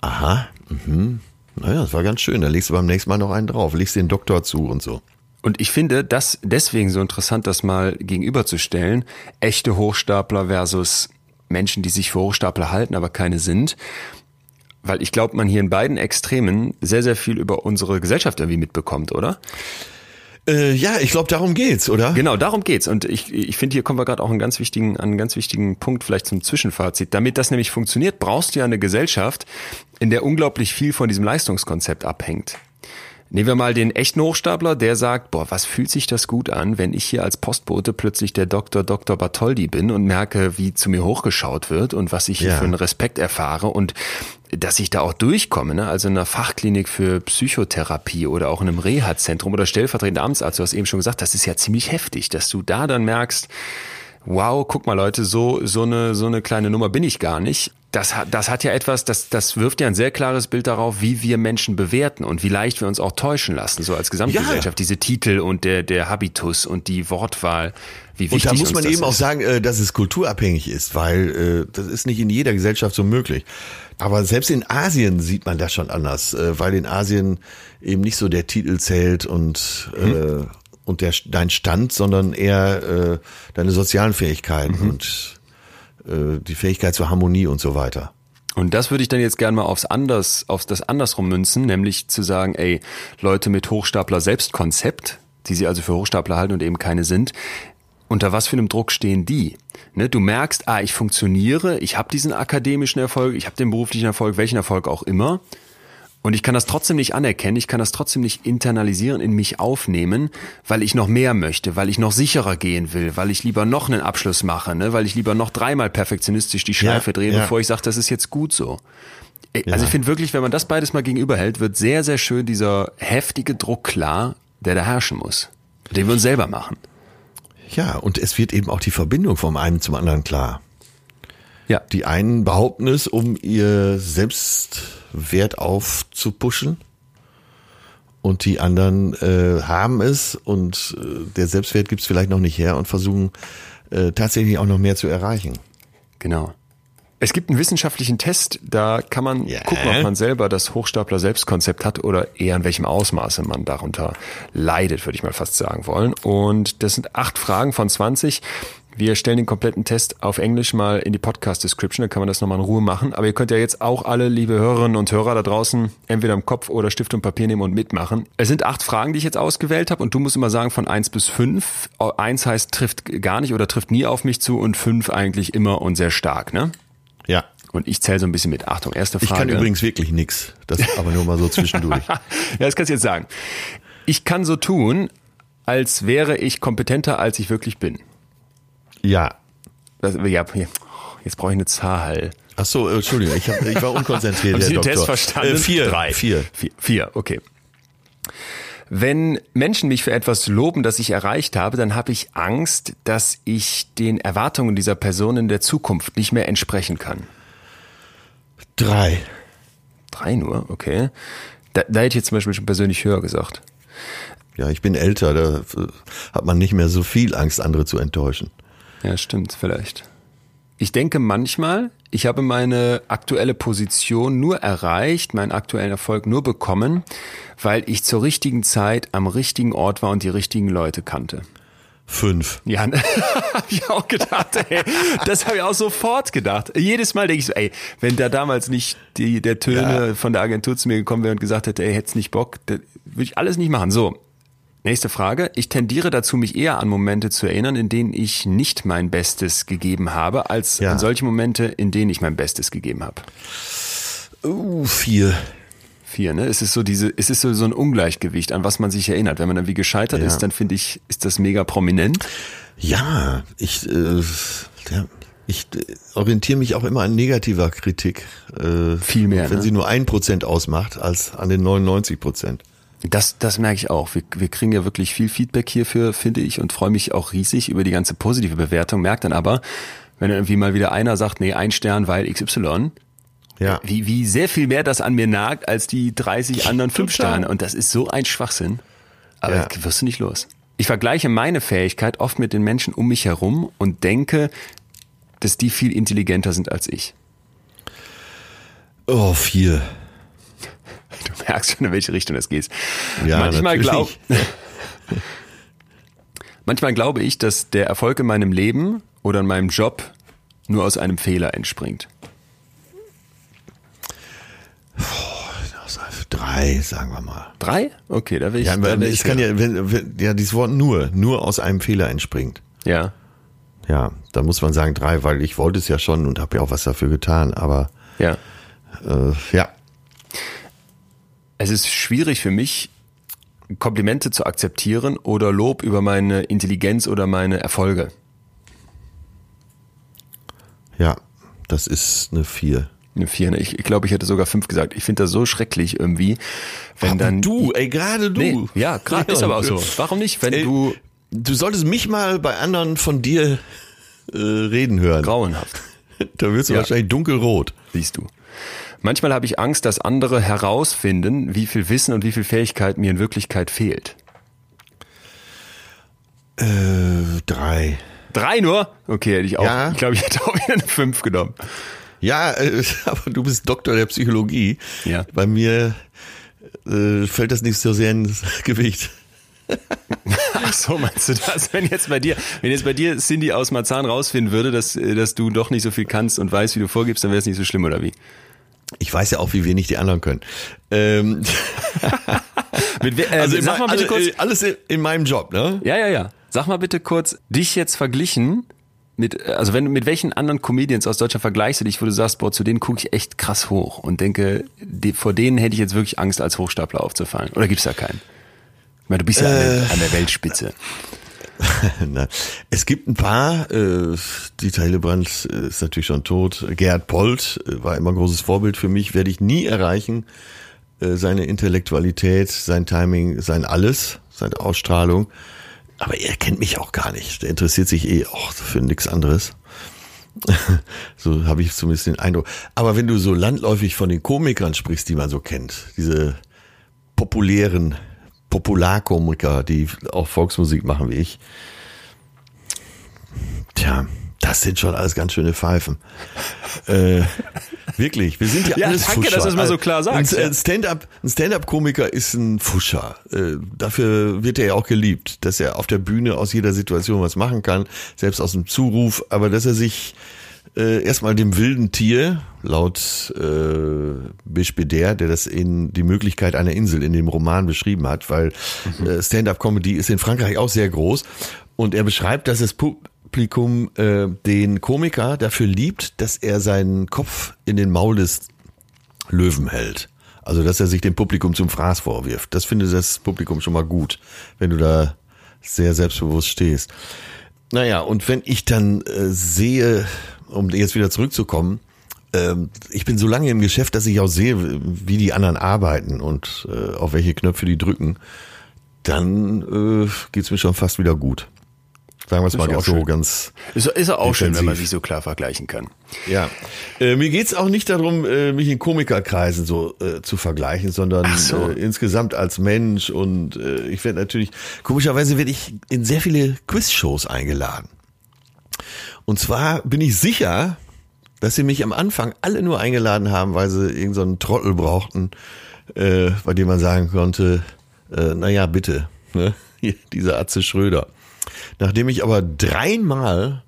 aha, mhm, naja, das war ganz schön, da legst du beim nächsten Mal noch einen drauf, legst den Doktor zu und so. Und ich finde das deswegen so interessant, das mal gegenüberzustellen. Echte Hochstapler versus Menschen, die sich für Hochstapler halten, aber keine sind. Weil ich glaube, man hier in beiden Extremen sehr, sehr viel über unsere Gesellschaft irgendwie mitbekommt, oder? Äh, ja, ich glaube, darum geht's, oder? Genau, darum geht's. Und ich, ich finde, hier kommen wir gerade auch einen ganz wichtigen, an einen ganz wichtigen Punkt vielleicht zum Zwischenfazit. Damit das nämlich funktioniert, brauchst du ja eine Gesellschaft, in der unglaublich viel von diesem Leistungskonzept abhängt. Nehmen wir mal den echten Hochstapler, der sagt, boah, was fühlt sich das gut an, wenn ich hier als Postbote plötzlich der Dr. Dr. Bartholdi bin und merke, wie zu mir hochgeschaut wird und was ich hier Ja. für einen Respekt erfahre und dass ich da auch durchkomme, ne? also in einer Fachklinik für Psychotherapie oder auch in einem Reha-Zentrum oder stellvertretender Amtsarzt, du hast eben schon gesagt, das ist ja ziemlich heftig, dass du da dann merkst, wow, guck mal Leute, so, so eine, so eine kleine Nummer bin ich gar nicht. Das hat, das hat ja etwas, das, das wirft ja ein sehr klares Bild darauf, wie wir Menschen bewerten und wie leicht wir uns auch täuschen lassen, so als Gesamtgesellschaft. Diese Titel und der, der Habitus und die Wortwahl, wie wichtig Und da muss man eben auch ist. sagen, äh, dass es kulturabhängig ist, weil äh, das ist nicht in jeder Gesellschaft so möglich. Aber selbst in Asien sieht man das schon anders, äh, weil in Asien eben nicht so der Titel zählt und Mhm. äh, und der dein Stand, sondern eher äh, deine sozialen Fähigkeiten Mhm. und äh, die Fähigkeit zur Harmonie und so weiter. Und das würde ich dann jetzt gerne mal aufs anders, aufs das andersrum münzen, nämlich zu sagen, ey, Leute mit Hochstapler Selbstkonzept, die sie also für Hochstapler halten und eben keine sind, unter was für einem Druck stehen die? Ne, du merkst, ah, ich funktioniere, ich habe diesen akademischen Erfolg, ich habe den beruflichen Erfolg, welchen Erfolg auch immer. Und ich kann das trotzdem nicht anerkennen, ich kann das trotzdem nicht internalisieren, in mich aufnehmen, weil ich noch mehr möchte, weil ich noch sicherer gehen will, weil ich lieber noch einen Abschluss mache, ne? weil ich lieber noch dreimal perfektionistisch die Schleife Ja, drehe, ja. bevor ich sage, das ist jetzt gut so. Also Ja. ich finde wirklich, wenn man das beides mal gegenüberhält, wird sehr, sehr schön dieser heftige Druck klar, der da herrschen muss, den wir uns selber machen. Ja, und es wird eben auch die Verbindung vom einen zum anderen klar. Ja. Die einen behaupten es, um ihr Selbstwert aufzupuschen. Und die anderen äh, haben es und äh, der Selbstwert gibt es vielleicht noch nicht her und versuchen äh, tatsächlich auch noch mehr zu erreichen. Genau. Es gibt einen wissenschaftlichen Test, da kann man Ja. gucken, ob man selber das Hochstapler Selbstkonzept hat oder eher in welchem Ausmaße man darunter leidet, würde ich mal fast sagen wollen. Und das sind acht Fragen von 20. Wir stellen den kompletten Test auf Englisch mal in die Podcast-Description, dann kann man das nochmal in Ruhe machen. Aber ihr könnt ja jetzt auch alle, liebe Hörerinnen und Hörer da draußen, entweder im Kopf oder Stift und Papier nehmen und mitmachen. Es sind acht Fragen, die ich jetzt ausgewählt habe und du musst immer sagen von eins bis fünf. Eins heißt trifft gar nicht oder trifft nie auf mich zu und fünf eigentlich immer und sehr stark, ne? Ja. Und ich zähle so ein bisschen mit. Achtung, erste Ich Frage. kann übrigens wirklich nix. Das aber nur mal so zwischendurch. ja, das kannst du jetzt sagen. Ich kann so tun, als wäre ich kompetenter, als ich wirklich bin. Ja. Das, ja, jetzt brauche ich eine Zahl. Ach so, Entschuldigung, ich, hab, ich war unkonzentriert, Haben Sie den Doktor. Test verstanden? Äh, vier. Drei. Vier. Vier, vier, okay. Wenn Menschen mich für etwas loben, das ich erreicht habe, dann habe ich Angst, dass ich den Erwartungen dieser Person in der Zukunft nicht mehr entsprechen kann. Drei. Drei nur, okay. Da, da hätte ich jetzt zum Beispiel schon persönlich höher gesagt. Ja, ich bin älter, da äh, hat man nicht mehr so viel Angst, andere zu enttäuschen. Ja, stimmt, vielleicht. Ich denke manchmal, ich habe meine aktuelle Position nur erreicht, meinen aktuellen Erfolg nur bekommen, weil ich zur richtigen Zeit am richtigen Ort war und die richtigen Leute kannte. Fünf. Ja, hab ich auch gedacht, ey. Das habe ich auch sofort gedacht. Jedes Mal denke ich so, ey, wenn da damals nicht die, der Töne von der Agentur zu mir gekommen wäre und gesagt hätte, ey, hätt's nicht Bock, dann würde ich alles nicht machen. So. Nächste Frage. Ich tendiere dazu, mich eher an Momente zu erinnern, in denen ich nicht mein Bestes gegeben habe, als Ja. an solche Momente, in denen ich mein Bestes gegeben habe. Uh, vier. Vier, ne? Es ist so diese, es ist so, so ein Ungleichgewicht, an was man sich erinnert. Wenn man dann wie gescheitert Ja. ist, dann finde ich, ist das mega prominent. Ja, ich, äh, ja, ich äh, orientiere mich auch immer an negativer Kritik. Äh, Viel mehr, Wenn ne? sie nur ein Prozent ausmacht, als an den 99 Prozent. Das, das merke ich auch. Wir, wir kriegen ja wirklich viel Feedback hierfür, finde ich, und freue mich auch riesig über die ganze positive Bewertung. Merkt dann aber, wenn irgendwie mal wieder einer sagt, nee, ein Stern, weil XY, Ja. wie, wie sehr viel mehr das an mir nagt, als die 30 anderen fünf. Sterne. Und das ist so ein Schwachsinn. Aber Ja. das wirst du nicht los. Ich vergleiche meine Fähigkeit oft mit den Menschen um mich herum und denke, dass die viel intelligenter sind als ich. Oh, vier. Du merkst schon, in welche Richtung das geht. Ja, manchmal, glaub, manchmal glaube ich, dass der Erfolg in meinem Leben oder in meinem Job nur aus einem Fehler entspringt. Drei, sagen wir mal. Drei? Okay, da will ich. Ja, weil es ich kann ja, wenn, wenn, ja, dieses Wort nur, nur aus einem Fehler entspringt. ja. Ja, da muss man sagen drei, weil ich wollte es ja schon und habe ja auch was dafür getan, aber Ja. äh, ja, Es ist schwierig für mich, Komplimente zu akzeptieren oder Lob über meine Intelligenz oder meine Erfolge. Ja, das ist eine vier. Eine vier. ne? Ich, ich glaube, ich hätte sogar fünf gesagt. Ich finde das so schrecklich irgendwie, wenn Aber dann du, ey, gerade du. Nee, ja, gerade ist aber auch so. Warum nicht, wenn Ey, du Du solltest mich mal bei anderen von dir äh, reden hören. grauenhaft Da wirst du Ja. wahrscheinlich dunkelrot. siehst du. Manchmal habe ich Angst, dass andere herausfinden, wie viel Wissen und wie viel Fähigkeit mir in Wirklichkeit fehlt. Äh, drei. Drei nur? Okay, hätte ich auch. Ja. Ich glaube, ich hätte auch wieder eine fünf genommen. Ja, äh, aber du bist Doktor der Psychologie. Ja. Bei mir äh, fällt das nicht so sehr ins Gewicht. Ach so, meinst du das? Wenn jetzt bei dir, wenn jetzt bei dir Cindy aus Marzahn rausfinden würde, dass, äh, dass du doch nicht so viel kannst und weißt, wie du vorgibst, dann wäre es nicht so schlimm, oder wie? Ich weiß ja auch, wie wenig die anderen können. Ähm, Mit, äh, also sag mal alle- kurz. äh, alles in, in meinem Job, ne? Ja, ja, ja. Sag mal bitte kurz, dich jetzt verglichen mit, also wenn du mit welchen anderen Comedians aus Deutschland vergleichst du dich, wo du sagst, boah, zu denen gucke ich echt krass hoch und denke, die, vor denen hätte ich jetzt wirklich Angst, als Hochstapler aufzufallen. Oder gibt's da keinen? Ich meine, du bist ja an, der, an der Weltspitze. Es gibt ein paar, äh, Dieter Hillebrand äh, ist natürlich schon tot, Gerhard Polt äh, war immer ein großes Vorbild für mich, werde ich nie erreichen. Äh, seine Intellektualität, sein Timing, sein Alles, seine Ausstrahlung. Aber er kennt mich auch gar nicht. Der interessiert sich eh auch für nichts anderes. so habe ich zumindest den Eindruck. Aber wenn du so landläufig von den Komikern sprichst, die man so kennt, diese populären Popularkomiker, die auch Volksmusik machen wie ich, tja, das sind schon alles ganz schöne Pfeifen. äh, wirklich, wir sind ja, Ja, alles danke, Fuscher. dass du es mal so klar sagst, Ein, Stand-up, ein Stand-up-Komiker ist ein Fuscher. Äh, dafür wird er ja auch geliebt, dass er auf der Bühne aus jeder Situation was machen kann, selbst aus dem Zuruf, aber dass er sich äh, erstmal dem wilden Tier, laut äh, Bispeder, der das in die Möglichkeit einer Insel in dem Roman beschrieben hat, weil äh, Stand-up-Comedy ist in Frankreich auch sehr groß und er beschreibt, dass das Publikum äh, den Komiker dafür liebt, dass er seinen Kopf in den Maul des Löwen hält. Also, dass er sich dem Publikum zum Fraß vorwirft. Das findet das Publikum schon mal gut, wenn du da sehr selbstbewusst stehst. Naja, und wenn ich dann äh, sehe, um jetzt wieder zurückzukommen, ähm, ich bin so lange im Geschäft, dass ich auch sehe, wie die anderen arbeiten und äh, auf welche Knöpfe die drücken, dann äh, geht's mir schon fast wieder gut. Sagen wir es mal so schön. ganz Ist, ist auch schön, wenn man Defensiv. sich so klar vergleichen kann. Ja, äh, mir geht's auch nicht darum, äh, mich in Komikerkreisen so äh, zu vergleichen, sondern so. äh, insgesamt als Mensch und äh, ich werde natürlich, komischerweise werde ich in sehr viele Quizshows eingeladen. Und zwar bin ich sicher, dass sie mich am Anfang alle nur eingeladen haben, weil sie irgendeinen so Trottel brauchten, äh, bei dem man sagen konnte, äh, naja, bitte, ne? Dieser Atze Schröder. Nachdem ich aber dreimal,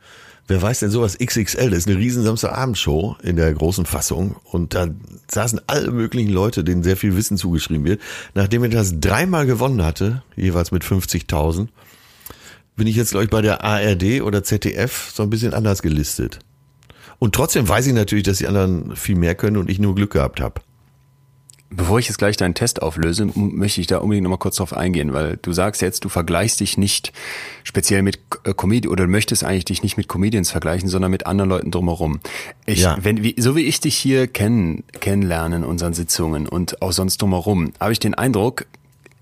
wer weiß denn sowas, XXL, das ist eine riesen Samstagabendshow in der großen Fassung und da saßen alle möglichen Leute, denen sehr viel Wissen zugeschrieben wird. Nachdem ich das dreimal gewonnen hatte, jeweils mit 50.000, bin ich jetzt, glaube ich, bei der ARD oder ZDF so ein bisschen anders gelistet. Und trotzdem weiß ich natürlich, dass die anderen viel mehr können und ich nur Glück gehabt habe. Bevor ich jetzt gleich deinen Test auflöse, möchte ich da unbedingt nochmal kurz drauf eingehen, weil du sagst jetzt, du vergleichst dich nicht speziell mit äh, Comedi oder möchtest eigentlich dich nicht mit Comedians vergleichen, sondern mit anderen Leuten drumherum. Ich, Ja. wenn, wie, so wie ich dich hier kenn, kennenlerne in unseren Sitzungen und auch sonst drumherum, habe ich den Eindruck,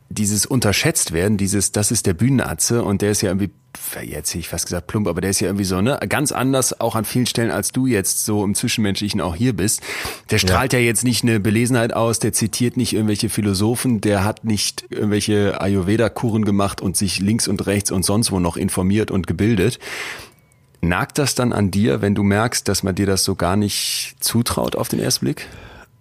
dieses unterschätzt werden, dieses, das ist der Bühnenatze und der ist ja irgendwie, jetzt hätte ich fast gesagt plump, aber der ist ja irgendwie so, ne, ganz anders auch an vielen Stellen, als du jetzt so im Zwischenmenschlichen auch hier bist. Der strahlt ja, jetzt nicht eine Belesenheit aus, der zitiert nicht irgendwelche Philosophen, der hat nicht irgendwelche Ayurveda-Kuren gemacht und sich links und rechts und sonst wo noch informiert und gebildet. Nagt das dann an dir, wenn du merkst, dass man dir das so gar nicht zutraut auf den ersten Blick?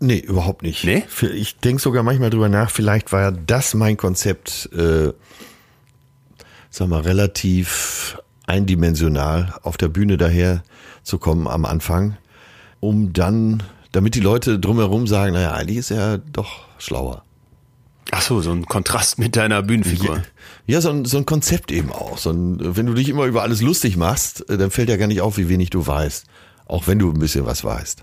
Nee, überhaupt nicht. Nee? Ich denke sogar manchmal drüber nach, vielleicht war das mein Konzept, äh, sag mal, relativ eindimensional auf der Bühne daher zu kommen am Anfang, um dann, damit die Leute drumherum sagen, naja, eigentlich ist er doch schlauer. Ach so, so ein Kontrast mit deiner Bühnenfigur. Ja, so ein, so ein Konzept eben auch. So ein, wenn du dich immer über alles lustig machst, äh, dann fällt ja gar nicht auf, wie wenig du weißt. Auch wenn du ein bisschen was weißt.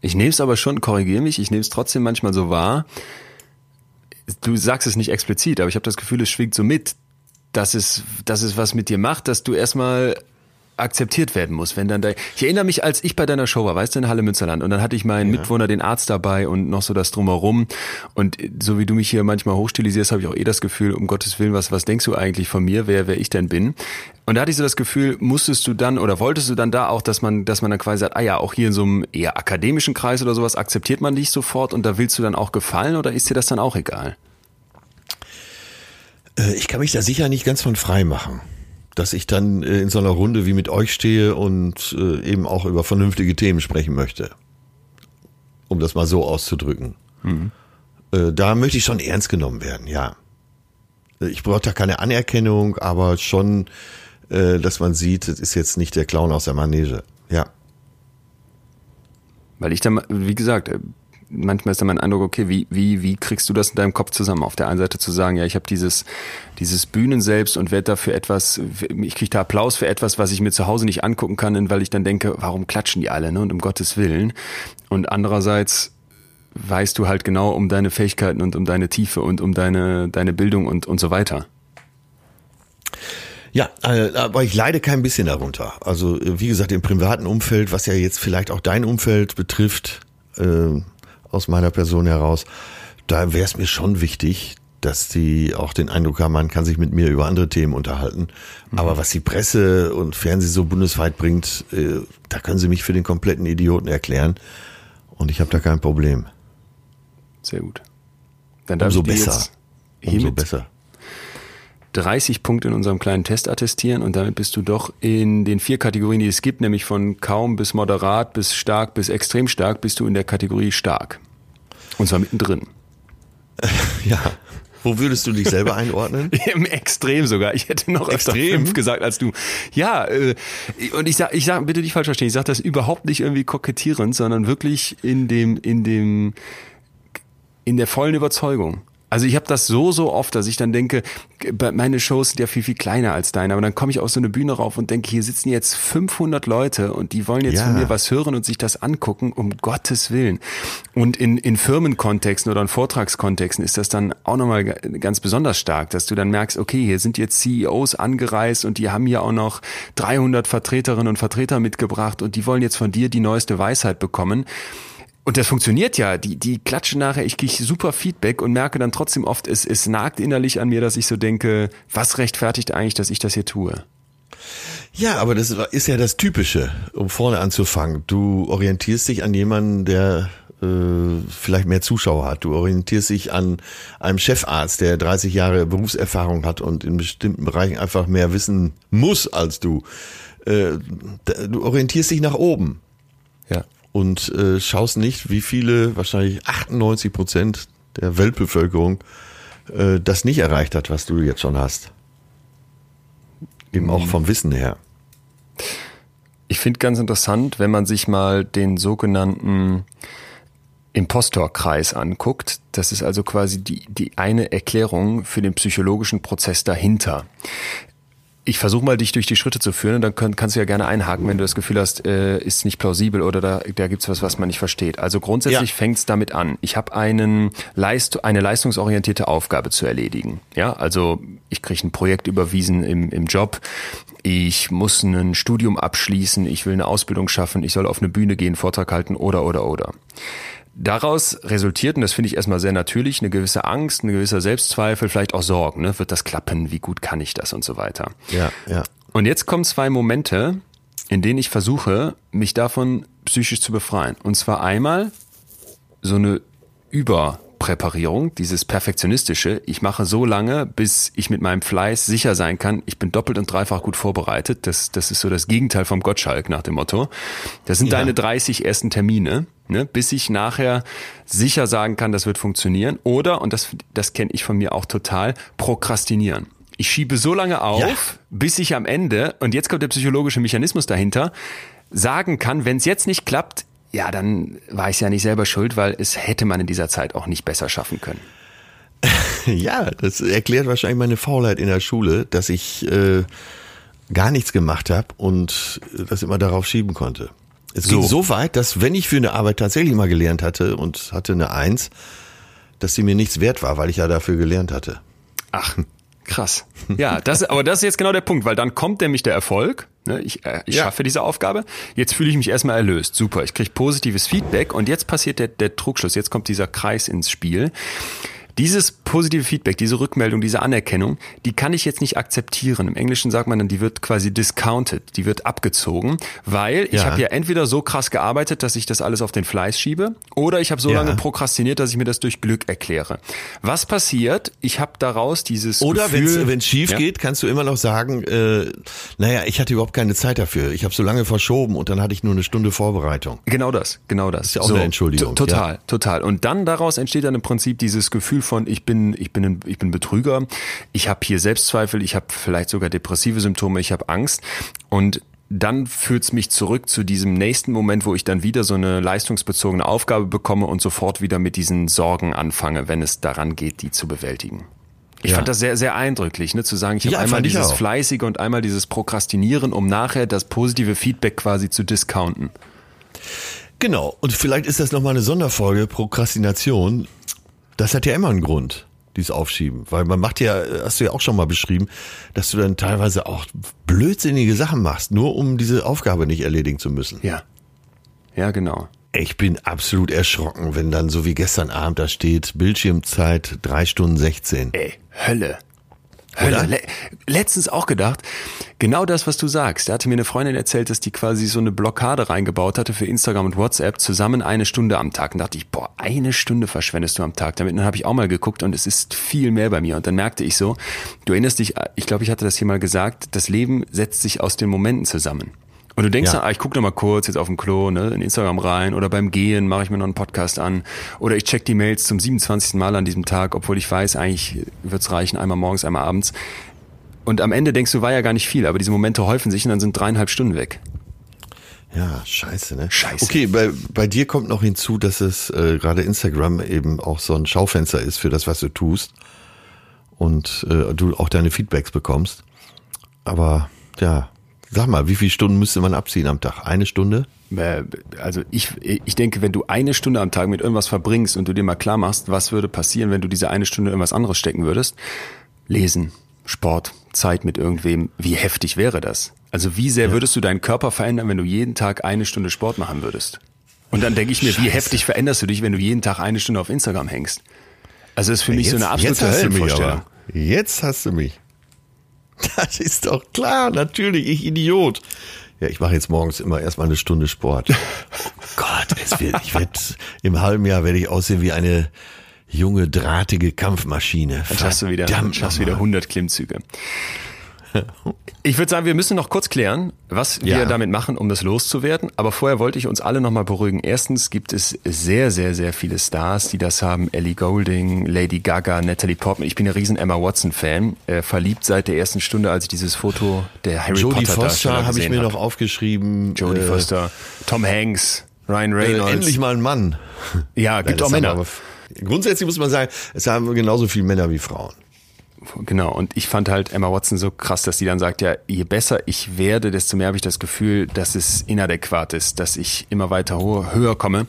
Ich nehme es aber schon, korrigiere mich, ich nehme es trotzdem manchmal so wahr. du sagst es nicht explizit, aber ich habe das Gefühl, es schwingt so mit, dass es, dass es was mit dir macht, dass du erstmal akzeptiert werden muss, wenn dann da, ich erinnere mich, als ich bei deiner Show war, weißt du, in Halle Münsterland und dann hatte ich meinen ja. Mitwohner, den Arzt dabei und noch so das Drumherum und so wie du mich hier manchmal hochstilisierst, habe ich auch eh das Gefühl, um Gottes Willen, was, was denkst du eigentlich von mir, wer, wer ich denn bin? Und da hatte ich so das Gefühl, musstest du dann oder wolltest du dann da auch, dass man, dass man dann quasi sagt, ah ja, auch hier in so einem eher akademischen Kreis oder sowas akzeptiert man dich sofort und da willst du dann auch gefallen oder ist dir das dann auch egal? Äh, ich kann mich da sicher nicht ganz von frei machen. Dass ich dann äh, in so einer Runde wie mit euch stehe und äh, eben auch über vernünftige Themen sprechen möchte. Um das mal so auszudrücken. Mhm. Da möchte ich schon ernst genommen werden, ja. Ich brauche da keine Anerkennung, aber schon, dass man sieht, es ist jetzt nicht der Clown aus der Manege. Ja. Weil ich dann, wie gesagt, manchmal ist dann mein Eindruck, okay, wie, wie, wie kriegst du das in deinem Kopf zusammen? Auf der einen Seite zu sagen, ja, ich habe dieses, dieses Bühnen selbst und werde dafür etwas, ich kriege da Applaus für etwas, was ich mir zu Hause nicht angucken kann, weil ich dann denke, warum klatschen die alle, ne? Und um Gottes Willen. Und andererseits weißt du halt genau um deine Fähigkeiten und um deine Tiefe und um deine, deine Bildung und, und so weiter. Ja, äh, aber ich leide kein bisschen darunter. Also wie gesagt, im privaten Umfeld, was ja jetzt vielleicht auch dein Umfeld betrifft, äh, aus meiner Person heraus, da wäre es mir schon wichtig, dass die auch den Eindruck haben, man kann sich mit mir über andere Themen unterhalten. Mhm. Aber was die Presse und Fernsehen so bundesweit bringt, äh, da können sie mich für den kompletten Idioten erklären. Und ich habe da kein Problem. Sehr gut. Dann darf Umso besser. Umso besser. 30 Punkte in unserem kleinen Test attestieren und damit bist du doch in den vier Kategorien, die es gibt, nämlich von kaum bis moderat bis stark bis extrem stark, bist du in der Kategorie stark. Und zwar mittendrin. Ja. Wo würdest du dich selber einordnen? Im Extrem sogar. Ich hätte noch öfter fünf gesagt als du. Ja, äh, und ich sag, ich sag, bitte nicht falsch verstehen, ich sage das überhaupt nicht irgendwie kokettierend, sondern wirklich in dem, in dem, in der vollen Überzeugung. Also ich habe das so, so oft, dass ich dann denke, meine Shows sind ja viel, viel kleiner als deine, aber dann komme ich auf so eine Bühne rauf und denke, hier sitzen jetzt 500 Leute und die wollen jetzt ja. von mir was hören und sich das angucken, um Gottes Willen. Und in, in Firmenkontexten oder in Vortragskontexten ist das dann auch nochmal ganz besonders stark, dass du dann merkst, okay, hier sind jetzt CEOs angereist und die haben hier auch noch 300 Vertreterinnen und Vertreter mitgebracht und die wollen jetzt von dir die neueste Weisheit bekommen. Und das funktioniert ja. Die, die klatschen nachher, ich kriege super Feedback und merke dann trotzdem oft, es, es nagt innerlich an mir, dass ich so denke, was rechtfertigt eigentlich, dass ich das hier tue? Ja, aber das ist ja das Typische, um vorne anzufangen. Du orientierst dich an jemanden, der äh, vielleicht mehr Zuschauer hat. Du orientierst dich an einem Chefarzt, der 30 Jahre Berufserfahrung hat und in bestimmten Bereichen einfach mehr wissen muss als du. Äh, du orientierst dich nach oben. Und äh, schaust nicht, wie viele, wahrscheinlich 98 Prozent der Weltbevölkerung äh, das nicht erreicht hat, was du jetzt schon hast. Eben auch vom Wissen her. Ich finde ganz interessant, wenn man sich mal den sogenannten Impostorkreis anguckt. Das ist also quasi die, die eine Erklärung für den psychologischen Prozess dahinter. Ich versuche mal, dich durch die Schritte zu führen und dann kann, kannst du ja gerne einhaken, wenn du das Gefühl hast, äh, ist nicht plausibel oder da, da gibt es was, was man nicht versteht. Also grundsätzlich ja. fängt es damit an. Ich habe einen Leist eine leistungsorientierte Aufgabe zu erledigen. Ja, also ich kriege ein Projekt überwiesen im, im Job. Ich muss ein Studium abschließen, ich will eine Ausbildung schaffen, ich soll auf eine Bühne gehen, Vortrag halten oder oder oder. Daraus resultiert, und das finde ich erstmal sehr natürlich, eine gewisse Angst, ein gewisser Selbstzweifel, vielleicht auch Sorgen. Ne? Wird das klappen? Wie gut kann ich das und so weiter? Ja, ja. Und jetzt kommen zwei Momente, in denen ich versuche, mich davon psychisch zu befreien. Und zwar einmal so eine Über- Präparierung, dieses perfektionistische. Ich mache so lange, bis ich mit meinem Fleiß sicher sein kann, ich bin doppelt und dreifach gut vorbereitet. Das, das ist so das Gegenteil vom Gottschalk nach dem Motto. Das sind ja. deine 30 ersten Termine, ne, bis ich nachher sicher sagen kann, das wird funktionieren. Oder, und das, das kenne ich von mir auch total, prokrastinieren. Ich schiebe so lange auf, ja. bis ich am Ende, und jetzt kommt der psychologische Mechanismus dahinter, sagen kann, wenn es jetzt nicht klappt, ja, dann war ich ja nicht selber schuld, weil es hätte man in dieser Zeit auch nicht besser schaffen können. ja, das erklärt wahrscheinlich meine Faulheit in der Schule, dass ich äh, gar nichts gemacht habe und das immer darauf schieben konnte. Es so. ging so weit, dass wenn ich für eine Arbeit tatsächlich mal gelernt hatte und hatte eine Eins, dass sie mir nichts wert war, weil ich ja dafür gelernt hatte. Ach, krass. Ja, das, aber das ist jetzt genau der Punkt, weil dann kommt nämlich der Erfolg. Ne? Ich, äh, ich Ja. schaffe diese Aufgabe. Jetzt fühle ich mich erstmal erlöst. Super, ich kriege positives Feedback und jetzt passiert der, der Trugschluss. Jetzt kommt dieser Kreis ins Spiel. Dieses positive Feedback, diese Rückmeldung, diese Anerkennung, die kann ich jetzt nicht akzeptieren. Im Englischen sagt man dann, die wird quasi discounted, die wird abgezogen, weil ich Ja. habe ja entweder so krass gearbeitet, dass ich das alles auf den Fleiß schiebe, oder ich habe so Ja. lange prokrastiniert, dass ich mir das durch Glück erkläre. Was passiert? Ich habe daraus dieses Oder wenn es schief Ja? geht, kannst du immer noch sagen, äh, naja, ich hatte überhaupt keine Zeit dafür. Ich habe so lange verschoben und dann hatte ich nur eine Stunde Vorbereitung. Genau das, genau das. Ist ja auch eine Entschuldigung, Total, total. Und dann daraus entsteht dann im Prinzip dieses Gefühl von ich bin, ich bin, ein, ich bin Betrüger, ich habe hier Selbstzweifel, ich habe vielleicht sogar depressive Symptome, ich habe Angst und dann führt's mich zurück zu diesem nächsten Moment, wo ich dann wieder so eine leistungsbezogene Aufgabe bekomme und sofort wieder mit diesen Sorgen anfange, wenn es daran geht, die zu bewältigen. Ich Ja. fand das sehr, sehr eindrücklich, ne, zu sagen, ich habe Ja, einmal dieses. Fleißige und einmal dieses Prokrastinieren, um nachher das positive Feedback quasi zu discounten. Genau. Und vielleicht ist das nochmal eine Sonderfolge, Prokrastination. Das hat ja immer einen Grund, dieses Aufschieben. Weil man macht ja, hast du ja auch schon mal beschrieben, dass du dann teilweise auch blödsinnige Sachen machst, nur um diese Aufgabe nicht erledigen zu müssen. Ja. Ja, genau. Ich bin absolut erschrocken, wenn dann so wie gestern Abend da steht, Bildschirmzeit drei Stunden 16. Ey, Hölle. Hölle. Oder? Le letztens auch gedacht, genau das, was du sagst. Da hatte mir eine Freundin erzählt, dass die quasi so eine Blockade reingebaut hatte für Instagram und WhatsApp zusammen eine Stunde am Tag. Und dachte ich, boah, eine Stunde verschwendest du am Tag damit. Und dann habe ich auch mal geguckt und es ist viel mehr bei mir. Und dann merkte ich so, du erinnerst dich, ich glaube, ich hatte das hier mal gesagt, das Leben setzt sich aus den Momenten zusammen. Und du denkst Ja. dann, ah, ich gucke noch mal kurz jetzt auf dem Klo, ne, in Instagram rein oder beim Gehen mache ich mir noch einen Podcast an oder ich check die Mails zum 27. Mal an diesem Tag, obwohl ich weiß, eigentlich wird's reichen, einmal morgens, einmal abends. Und am Ende denkst du, war ja gar nicht viel, aber diese Momente häufen sich und dann sind dreieinhalb Stunden weg. Ja, scheiße, ne? Scheiße. Okay, bei, bei dir kommt noch hinzu, dass es äh, gerade Instagram eben auch so ein Schaufenster ist für das, was du tust. Und äh, du auch deine Feedbacks bekommst. Aber ja, sag mal, wie viele Stunden müsste man abziehen am Tag? Eine Stunde? Äh, Also ich, ich denke, wenn du eine Stunde am Tag mit irgendwas verbringst und du dir mal klar machst, was würde passieren, wenn du diese eine Stunde irgendwas anderes stecken würdest, lesen, Sport, Zeit mit irgendwem, wie heftig wäre das? Also wie sehr würdest du deinen Körper verändern, wenn du jeden Tag eine Stunde Sport machen würdest? Und dann denke ich mir, wie Scheiße. heftig veränderst du dich, wenn du jeden Tag eine Stunde auf Instagram hängst? Also das ist für mich so eine absolute Höllenvorstellung. Jetzt hast du mich. Das ist doch klar, natürlich, ich Idiot. Ja, ich mache jetzt morgens immer erstmal eine Stunde Sport. Oh Gott, es wird, ich werde im halben Jahr werde ich aussehen wie eine junge drahtige Kampfmaschine. Dann schaffst du wieder, schaffst wieder nochmal. 100 Klimmzüge. Ich würde sagen, wir müssen noch kurz klären, was wir Ja. damit machen, um das loszuwerden. Aber vorher wollte ich uns alle nochmal beruhigen. Erstens gibt es sehr, sehr, sehr viele Stars, die das haben. Ellie Golding, Lady Gaga, Natalie Portman. Ich bin ein riesen Emma Watson-Fan. Äh, verliebt seit der ersten Stunde, als ich dieses Foto der Harry Jodie Potter Foster habe ich mir hab. noch aufgeschrieben. Jodie äh, Foster, Tom Hanks, Ryan Äh, Reynolds. endlich mal ein Mann. ja, gibt Das auch Männer. grundsätzlich muss man sagen, es haben genauso viele Männer wie Frauen. Genau, und ich fand halt Emma Watson so krass, dass sie dann sagt, ja, je besser ich werde, desto mehr habe ich das Gefühl, dass es inadäquat ist, dass ich immer weiter höher komme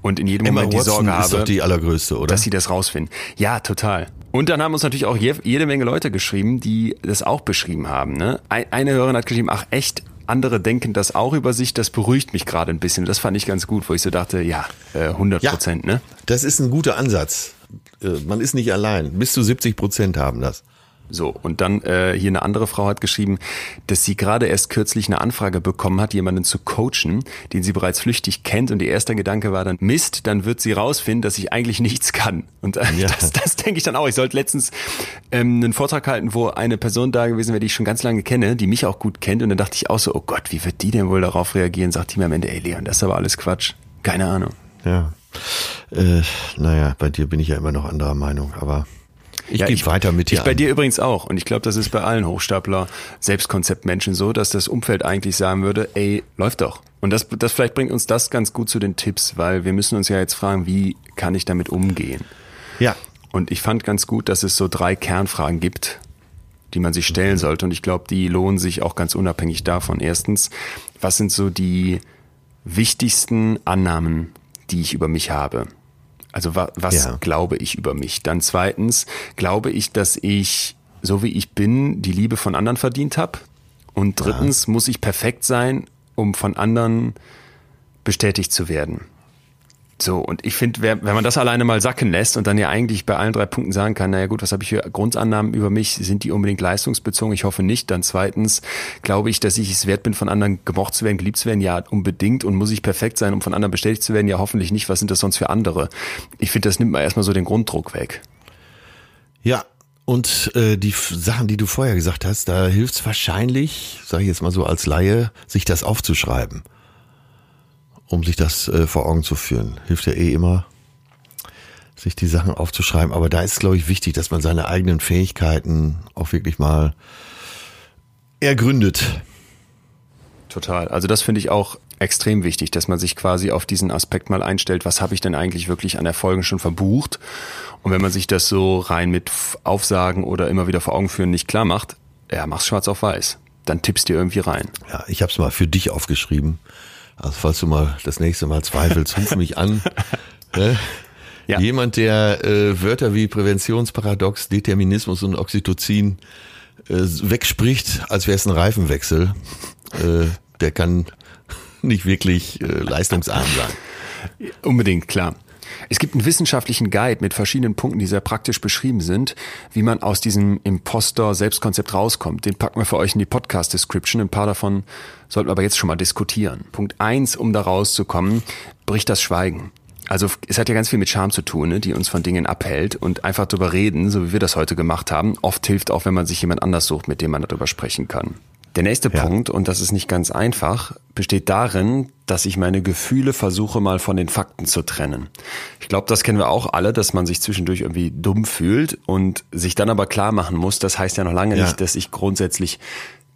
und in jedem Emma Moment die Watson Sorge ist doch habe, die allergrößte, oder? dass sie das rausfinden. Ja, total. Und dann haben uns natürlich auch je, jede Menge Leute geschrieben, die das auch beschrieben haben. Ne? Ein, eine Hörerin hat geschrieben, ach echt, andere denken das auch über sich, das beruhigt mich gerade ein bisschen. Das fand ich ganz gut, wo ich so dachte, ja, äh, 100 Prozent, ne? Das ist ein guter Ansatz. Äh, Man ist nicht allein. Bis zu 70 Prozent haben das. So, und dann äh, hier eine andere Frau hat geschrieben, dass sie gerade erst kürzlich eine Anfrage bekommen hat, jemanden zu coachen, den sie bereits flüchtig kennt. Und ihr erster Gedanke war dann, Mist, dann wird sie rausfinden, dass ich eigentlich nichts kann. Und äh, Ja. das, das denke ich dann auch. Ich sollte letztens ähm, einen Vortrag halten, wo eine Person da gewesen wäre, die ich schon ganz lange kenne, die mich auch gut kennt. Und dann dachte ich auch so, oh Gott, wie wird die denn wohl darauf reagieren? Sagt die mir am Ende, ey Leon, das ist aber alles Quatsch. Keine Ahnung. Ja. Äh, naja, bei dir bin ich ja immer noch anderer Meinung, aber ich Ja, gebe weiter mit dir. Ich bei an. dir übrigens auch. Und ich glaube, das ist bei allen Hochstapler Selbstkonzeptmenschen so, dass das Umfeld eigentlich sagen würde, ey, läuft doch. Und das, das vielleicht bringt uns das ganz gut zu den Tipps, weil wir müssen uns ja jetzt fragen, wie kann ich damit umgehen? Ja. Und ich fand ganz gut, dass es so drei Kernfragen gibt, die man sich stellen sollte. Und ich glaube, die lohnen sich auch ganz unabhängig davon. Erstens, was sind so die wichtigsten Annahmen, die ich über mich habe? Also wa was ja. glaube ich über mich? Dann zweitens, glaube ich, dass ich, so wie ich bin, die Liebe von anderen verdient habe? Und drittens, ja. muss ich perfekt sein, um von anderen bestätigt zu werden? So, und ich finde, wenn man das alleine mal sacken lässt und dann ja eigentlich bei allen drei Punkten sagen kann, naja gut, was habe ich für Grundannahmen über mich? Sind die unbedingt leistungsbezogen? Ich hoffe nicht. Dann zweitens, glaube ich, dass ich es wert bin, von anderen gemocht zu werden, geliebt zu werden? Ja, unbedingt. Und muss ich perfekt sein, um von anderen bestätigt zu werden? Ja, hoffentlich nicht. Was sind das sonst für andere? Ich finde, das nimmt mal erstmal so den Grunddruck weg. Ja, und äh, die Sachen, die du vorher gesagt hast, da hilft es wahrscheinlich, sage ich jetzt mal so als Laie, sich das aufzuschreiben um sich das äh, vor Augen zu führen. Hilft ja eh immer, sich die Sachen aufzuschreiben. Aber da ist, glaube ich, wichtig, dass man seine eigenen Fähigkeiten auch wirklich mal ergründet. Total. Also das finde ich auch extrem wichtig, dass man sich quasi auf diesen Aspekt mal einstellt, was habe ich denn eigentlich wirklich an Erfolgen schon verbucht? Und wenn man sich das so rein mit Aufsagen oder immer wieder vor Augen führen nicht klar macht, ja, mach's schwarz auf weiß. Dann tippst du irgendwie rein. Ja, ich habe es mal für dich aufgeschrieben. Also falls du mal das nächste Mal zweifelst, ruf mich an. Ne? Ja. Jemand, der äh, Wörter wie Präventionsparadox, Determinismus und Oxytocin äh, wegspricht, als wäre es ein Reifenwechsel, äh, der kann nicht wirklich äh, leistungsarm sein. Unbedingt, klar. Es gibt einen wissenschaftlichen Guide mit verschiedenen Punkten, die sehr praktisch beschrieben sind, wie man aus diesem Imposter-Selbstkonzept rauskommt. Den packen wir für euch in die Podcast-Description. Ein paar davon sollten wir aber jetzt schon mal diskutieren. Punkt eins, um da rauszukommen, bricht das Schweigen. Also es hat ja ganz viel mit Scham zu tun, ne, die uns von Dingen abhält und einfach darüber reden, so wie wir das heute gemacht haben, oft hilft auch, wenn man sich jemand anders sucht, mit dem man darüber sprechen kann. Der nächste ja. Punkt, und das ist nicht ganz einfach, besteht darin, dass ich meine Gefühle versuche mal von den Fakten zu trennen. Ich glaube, das kennen wir auch alle, dass man sich zwischendurch irgendwie dumm fühlt und sich dann aber klar machen muss, das heißt ja noch lange ja. nicht, dass ich grundsätzlich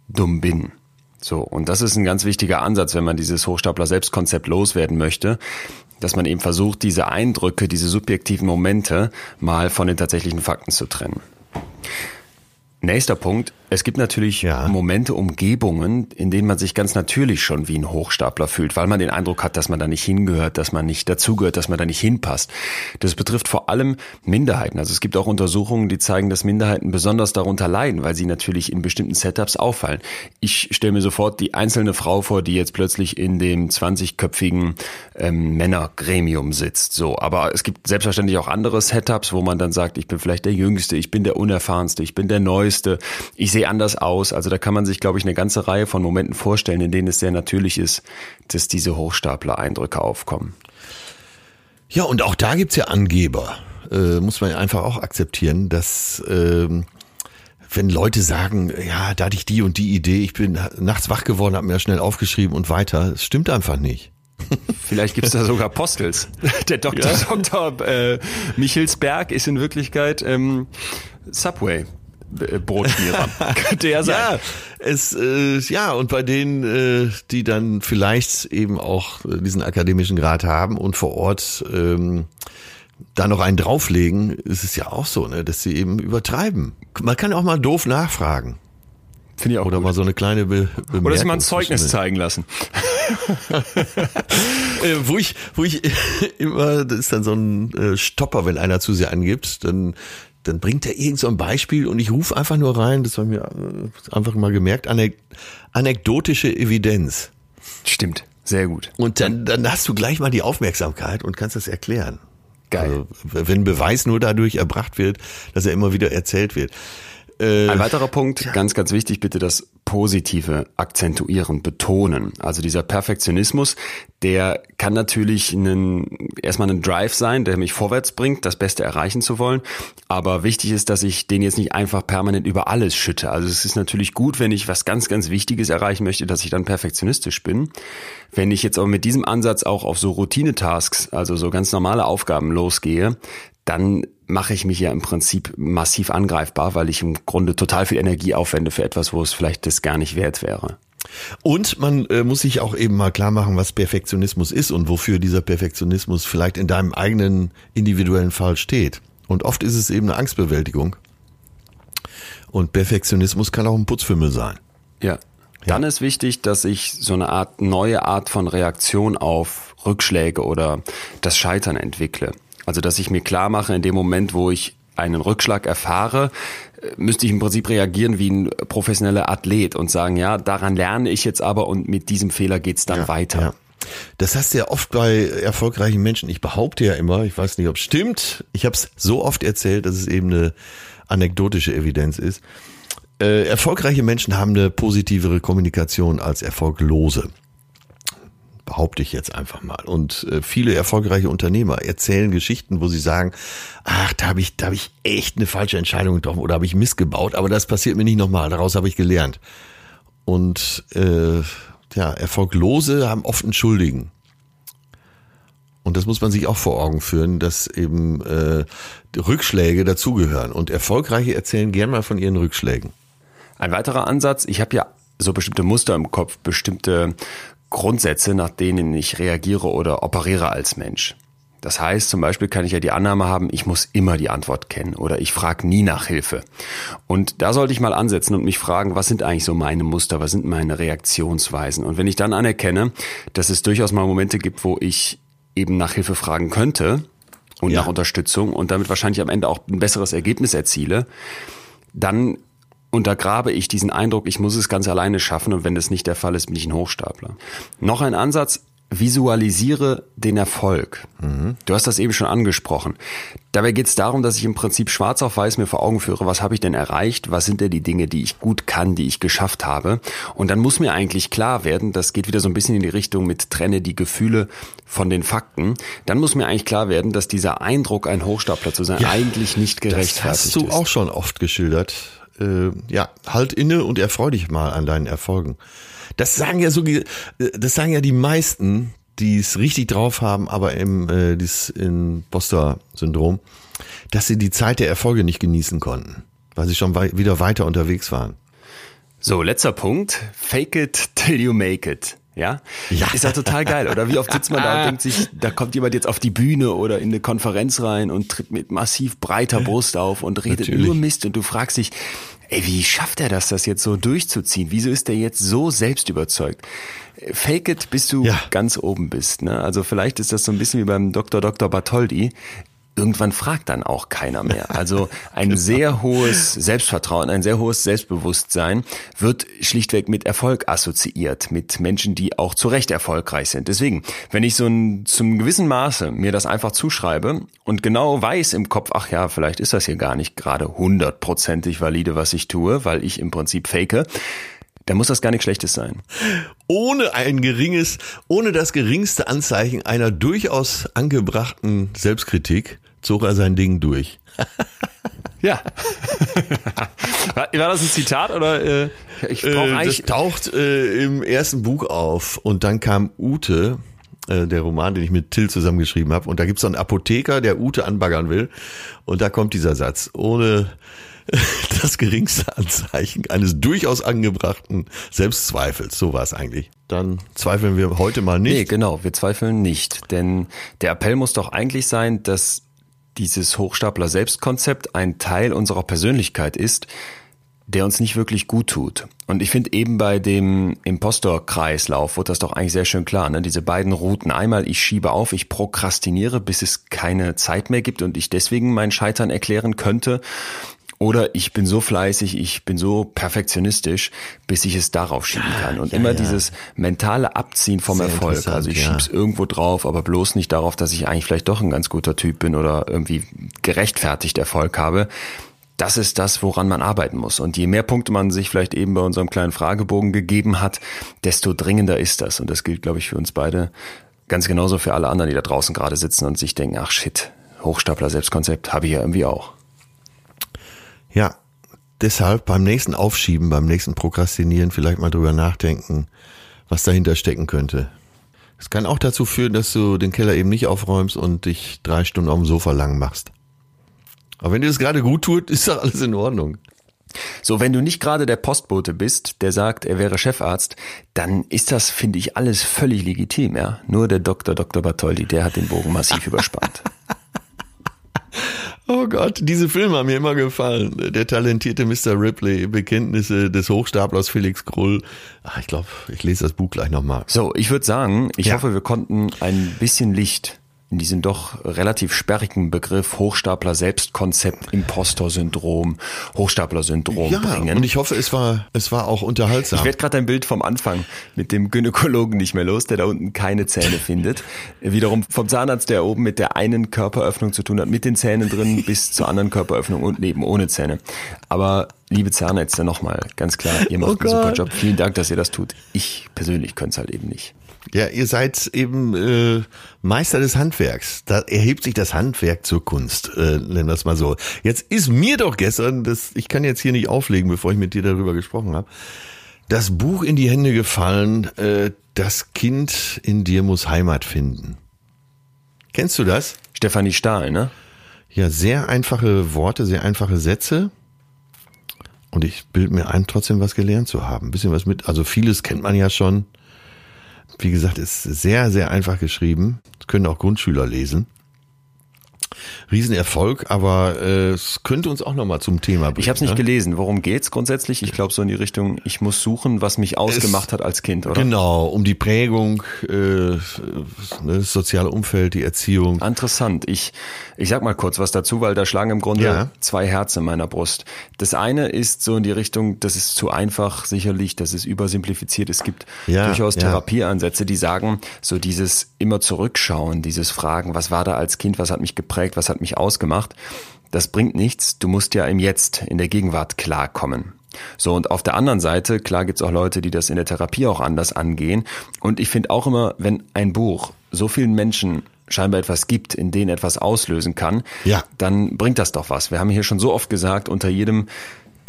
dumm bin. So, und das ist ein ganz wichtiger Ansatz, wenn man dieses Hochstapler-Selbstkonzept loswerden möchte, dass man eben versucht, diese Eindrücke, diese subjektiven Momente mal von den tatsächlichen Fakten zu trennen. Nächster Punkt, es gibt natürlich ja. Momente, Umgebungen, in denen man sich ganz natürlich schon wie ein Hochstapler fühlt, weil man den Eindruck hat, dass man da nicht hingehört, dass man nicht dazugehört, dass man da nicht hinpasst. Das betrifft vor allem Minderheiten. Also es gibt auch Untersuchungen, die zeigen, dass Minderheiten besonders darunter leiden, weil sie natürlich in bestimmten Setups auffallen. Ich stelle mir sofort die einzelne Frau vor, die jetzt plötzlich in dem 20-köpfigen ähm, Männergremium sitzt. So, aber es gibt selbstverständlich auch andere Setups, wo man dann sagt, ich bin vielleicht der Jüngste, ich bin der Unerfahrenste, ich bin der Neueste, ich sehe anders aus. Also da kann man sich, glaube ich, eine ganze Reihe von Momenten vorstellen, in denen es sehr natürlich ist, dass diese Hochstapler-Eindrücke aufkommen. Ja, und auch da gibt's ja Angeber. Äh, muss man einfach auch akzeptieren, dass ähm, wenn Leute sagen, ja, da hatte ich die und die Idee, ich bin nachts wach geworden, habe mir schnell aufgeschrieben und weiter, es stimmt einfach nicht. Vielleicht gibt's da sogar Postels. Der Dr. Ja. Dr. Äh, Michelsberg ist in Wirklichkeit ähm, Subway. Brotschmierer. Könnte ja sein. Ja, es, äh, ja, und bei denen, äh, die dann vielleicht eben auch äh, diesen akademischen Grad haben und vor Ort ähm, da noch einen drauflegen, ist es ja auch so, ne, dass sie eben übertreiben. Man kann auch mal doof nachfragen. Finde ich auch. Oder gut. mal so eine kleine Be Bemerkung. Oder sich mal ein Zeugnis zeigen lassen. äh, wo ich, wo ich immer, das ist dann so ein äh, Stopper, wenn einer zu sehr angibt, dann dann bringt er irgend so ein Beispiel und ich rufe einfach nur rein, das haben wir äh, einfach mal gemerkt, anek anekdotische Evidenz. Stimmt, sehr gut. Und dann, dann hast du gleich mal die Aufmerksamkeit und kannst das erklären. Geil. Also, wenn Beweis nur dadurch erbracht wird, dass er immer wieder erzählt wird. Äh, Ein weiterer Punkt, ja. ganz, ganz wichtig, bitte das Positive akzentuieren, betonen. Also dieser Perfektionismus, der kann natürlich einen, erstmal ein Drive sein, der mich vorwärts bringt, das Beste erreichen zu wollen. Aber wichtig ist, dass ich den jetzt nicht einfach permanent über alles schütte. Also es ist natürlich gut, wenn ich was ganz, ganz Wichtiges erreichen möchte, dass ich dann perfektionistisch bin. Wenn ich jetzt aber mit diesem Ansatz auch auf so Routine-Tasks, also so ganz normale Aufgaben losgehe, dann mache ich mich ja im Prinzip massiv angreifbar, weil ich im Grunde total viel Energie aufwende für etwas, wo es vielleicht das gar nicht wert wäre. Und man äh, muss sich auch eben mal klar machen, was Perfektionismus ist und wofür dieser Perfektionismus vielleicht in deinem eigenen individuellen Fall steht. Und oft ist es eben eine Angstbewältigung. Und Perfektionismus kann auch ein Putzfimmel sein. Ja. Dann ja. ist wichtig, dass ich so eine Art neue Art von Reaktion auf Rückschläge oder das Scheitern entwickle. Also, dass ich mir klar mache, in dem Moment, wo ich einen Rückschlag erfahre, müsste ich im Prinzip reagieren wie ein professioneller Athlet und sagen, ja, daran lerne ich jetzt aber und mit diesem Fehler geht's dann Ja, weiter. ja. Das hast du ja oft bei erfolgreichen Menschen. Ich behaupte ja immer, ich weiß nicht, ob es stimmt. Ich habe es so oft erzählt, dass es eben eine anekdotische Evidenz ist. Äh, erfolgreiche Menschen haben eine positivere Kommunikation als erfolglose. Behaupte ich jetzt einfach mal. Und äh, viele erfolgreiche Unternehmer erzählen Geschichten, wo sie sagen, ach, da habe ich, da habe ich echt eine falsche Entscheidung getroffen oder habe ich missgebaut, aber das passiert mir nicht nochmal, daraus habe ich gelernt. Und äh, ja, Erfolglose haben oft einen Schuldigen. Und das muss man sich auch vor Augen führen, dass eben äh, Rückschläge dazugehören. Und Erfolgreiche erzählen gern mal von ihren Rückschlägen. Ein weiterer Ansatz, ich habe ja so bestimmte Muster im Kopf, bestimmte Grundsätze, nach denen ich reagiere oder operiere als Mensch. Das heißt, zum Beispiel kann ich ja die Annahme haben, ich muss immer die Antwort kennen oder ich frage nie nach Hilfe. Und da sollte ich mal ansetzen und mich fragen, was sind eigentlich so meine Muster, was sind meine Reaktionsweisen? Und wenn ich dann anerkenne, dass es durchaus mal Momente gibt, wo ich eben nach Hilfe fragen könnte und Ja. nach Unterstützung und damit wahrscheinlich am Ende auch ein besseres Ergebnis erziele, dann untergrabe ich diesen Eindruck, ich muss es ganz alleine schaffen und wenn das nicht der Fall ist, bin ich ein Hochstapler. Noch ein Ansatz, visualisiere den Erfolg. Du hast das eben schon angesprochen. Dabei geht es darum, dass ich im Prinzip schwarz auf weiß mir vor Augen führe, was habe ich denn erreicht, was sind denn die Dinge, die ich gut kann, die ich geschafft habe. Und dann muss mir eigentlich klar werden, das geht wieder so ein bisschen in die Richtung mit trenne die Gefühle von den Fakten, dann muss mir eigentlich klar werden, dass dieser Eindruck, ein Hochstapler zu sein, eigentlich nicht Das gerechtfertigt hast du ist. auch schon oft geschildert. Äh, ja, halt inne und erfreu dich mal an deinen Erfolgen. Das sagen ja so, äh, das sagen ja die meisten, die es richtig drauf haben, aber im äh, dieses Imposter-Syndrom, dass sie die Zeit der Erfolge nicht genießen konnten, weil sie schon wei wieder weiter unterwegs waren. So, letzter Punkt. Fake it till you make it. Ja? Ja. Ist ja total geil, oder? Wie oft sitzt man da und denkt sich, da kommt jemand jetzt auf die Bühne oder in eine Konferenz rein und tritt mit massiv breiter Brust auf und redet Natürlich. nur Mist und du fragst dich, ey, wie schafft er das, das jetzt so durchzuziehen? Wieso ist er jetzt so selbst überzeugt? Fake it, bis du Ja. ganz oben bist. Ne? Also vielleicht ist das so ein bisschen wie beim Dr. Dr. Bartholdi. Irgendwann fragt dann auch keiner mehr. Also ein sehr hohes Selbstvertrauen, ein sehr hohes Selbstbewusstsein wird schlichtweg mit Erfolg assoziiert, mit Menschen, die auch zu Recht erfolgreich sind. Deswegen, wenn ich so ein, zum gewissen Maße mir das einfach zuschreibe und genau weiß im Kopf, ach ja, vielleicht ist das hier gar nicht gerade hundertprozentig valide, was ich tue, weil ich im Prinzip fake, dann muss das gar nichts Schlechtes sein. Ohne ein geringes, ohne das geringste Anzeichen einer durchaus angebrachten Selbstkritik zog er sein Ding durch. Ja. war, das ein Zitat oder äh, ich brauche Äh, das eigentlich taucht äh, im ersten Buch auf und dann kam Ute, äh, der Roman, den ich mit Till zusammengeschrieben habe, und da gibt's so einen Apotheker, der Ute anbaggern will und da kommt dieser Satz, ohne das geringste Anzeichen eines durchaus angebrachten Selbstzweifels, so war es eigentlich. Dann zweifeln wir heute mal Nee, nicht. genau, wir zweifeln nicht, denn der Appell muss doch eigentlich sein, dass dieses Hochstapler Selbstkonzept ein Teil unserer Persönlichkeit ist, der uns nicht wirklich gut tut. Und ich finde eben bei dem Impostor-Kreislauf wird das doch eigentlich sehr schön klar. Ne? Diese beiden Routen. Einmal, ich schiebe auf, ich prokrastiniere, bis es keine Zeit mehr gibt und ich deswegen mein Scheitern erklären könnte. Oder ich bin so fleißig, ich bin so perfektionistisch, bis ich es darauf schieben kann. Und ja, immer ja. dieses mentale Abziehen vom Sehr Erfolg. Also ich ja. schieb's irgendwo drauf, aber bloß nicht darauf, dass ich eigentlich vielleicht doch ein ganz guter Typ bin oder irgendwie gerechtfertigt Erfolg habe. Das ist das, woran man arbeiten muss. Und je mehr Punkte man sich vielleicht eben bei unserem kleinen Fragebogen gegeben hat, desto dringender ist das. Und das gilt, glaube ich, für uns beide ganz genauso für alle anderen, die da draußen gerade sitzen und sich denken, ach shit, Hochstapler Selbstkonzept habe ich ja irgendwie auch. Deshalb beim nächsten Aufschieben, beim nächsten Prokrastinieren vielleicht mal drüber nachdenken, was dahinter stecken könnte. Es kann auch dazu führen, dass du den Keller eben nicht aufräumst und dich drei Stunden auf dem Sofa lang machst. Aber wenn dir das gerade gut tut, ist doch alles in Ordnung. So, wenn du nicht gerade der Postbote bist, der sagt, er wäre Chefarzt, dann ist das, finde ich, alles völlig legitim, ja. Nur der Dr. Dr. Bartholdi, der hat den Bogen massiv überspannt. Oh Gott, diese Filme haben mir immer gefallen. Der talentierte Mr. Ripley, Bekenntnisse des Hochstaplers Felix Krull. Ach, ich glaube, ich lese das Buch gleich nochmal. So, ich würde sagen, ich Ja. hoffe, wir konnten ein bisschen Licht in diesen doch relativ sperrigen Begriff Hochstapler Selbstkonzept, Impostor-Syndrom, Hochstapler-Syndrom Ja, bringen. und ich hoffe, es war, es war auch unterhaltsam. Ich werde gerade ein Bild vom Anfang mit dem Gynäkologen nicht mehr los, der da unten keine Zähne findet. Wiederum vom Zahnarzt, der oben mit der einen Körperöffnung zu tun hat, mit den Zähnen drin bis zur anderen Körperöffnung und neben ohne Zähne. Aber liebe Zahnärzte, nochmal, ganz klar, ihr macht Oh einen super. Job. Vielen Dank, dass ihr das tut. Ich persönlich könnte es halt eben nicht. Ja, ihr seid eben äh, Meister des Handwerks. Da erhebt sich das Handwerk zur Kunst, äh, nennen wir es mal so. Jetzt ist mir doch gestern, das, ich kann jetzt hier nicht auflegen, bevor ich mit dir darüber gesprochen habe, das Buch in die Hände gefallen, äh, Das Kind in dir muss Heimat finden. Kennst du das? Stefanie Stahl, ne? Ja, sehr einfache Worte, sehr einfache Sätze. Und ich bild mir ein, trotzdem was gelernt zu haben. Ein bisschen was mit, also vieles kennt man ja schon. Wie gesagt, ist sehr, sehr einfach geschrieben. Das können auch Grundschüler lesen. Riesenerfolg, aber äh, es könnte uns auch nochmal zum Thema bringen. Ich habe es nicht ne? gelesen. Worum geht's grundsätzlich? Ich glaube so in die Richtung, ich muss suchen, was mich ausgemacht hat als Kind, oder? Genau, um die Prägung, äh, ne, das soziale Umfeld, die Erziehung. Interessant. Ich, ich sag mal kurz was dazu, weil da schlagen im Grunde Ja. zwei Herzen in meiner Brust. Das eine ist so in die Richtung, das ist zu einfach sicherlich, das ist übersimplifiziert. Es gibt Ja, durchaus ja. Therapieansätze, die sagen, so dieses immer zurückschauen, dieses Fragen, was war da als Kind, was hat mich geprägt, was hat mich ausgemacht, das bringt nichts. Du musst ja im Jetzt, in der Gegenwart klarkommen. So, und auf der anderen Seite, klar gibt's auch Leute, die das in der Therapie auch anders angehen. Und ich finde auch immer, wenn ein Buch so vielen Menschen scheinbar etwas gibt, in denen etwas auslösen kann, Ja. dann bringt das doch was. Wir haben hier schon so oft gesagt, unter jedem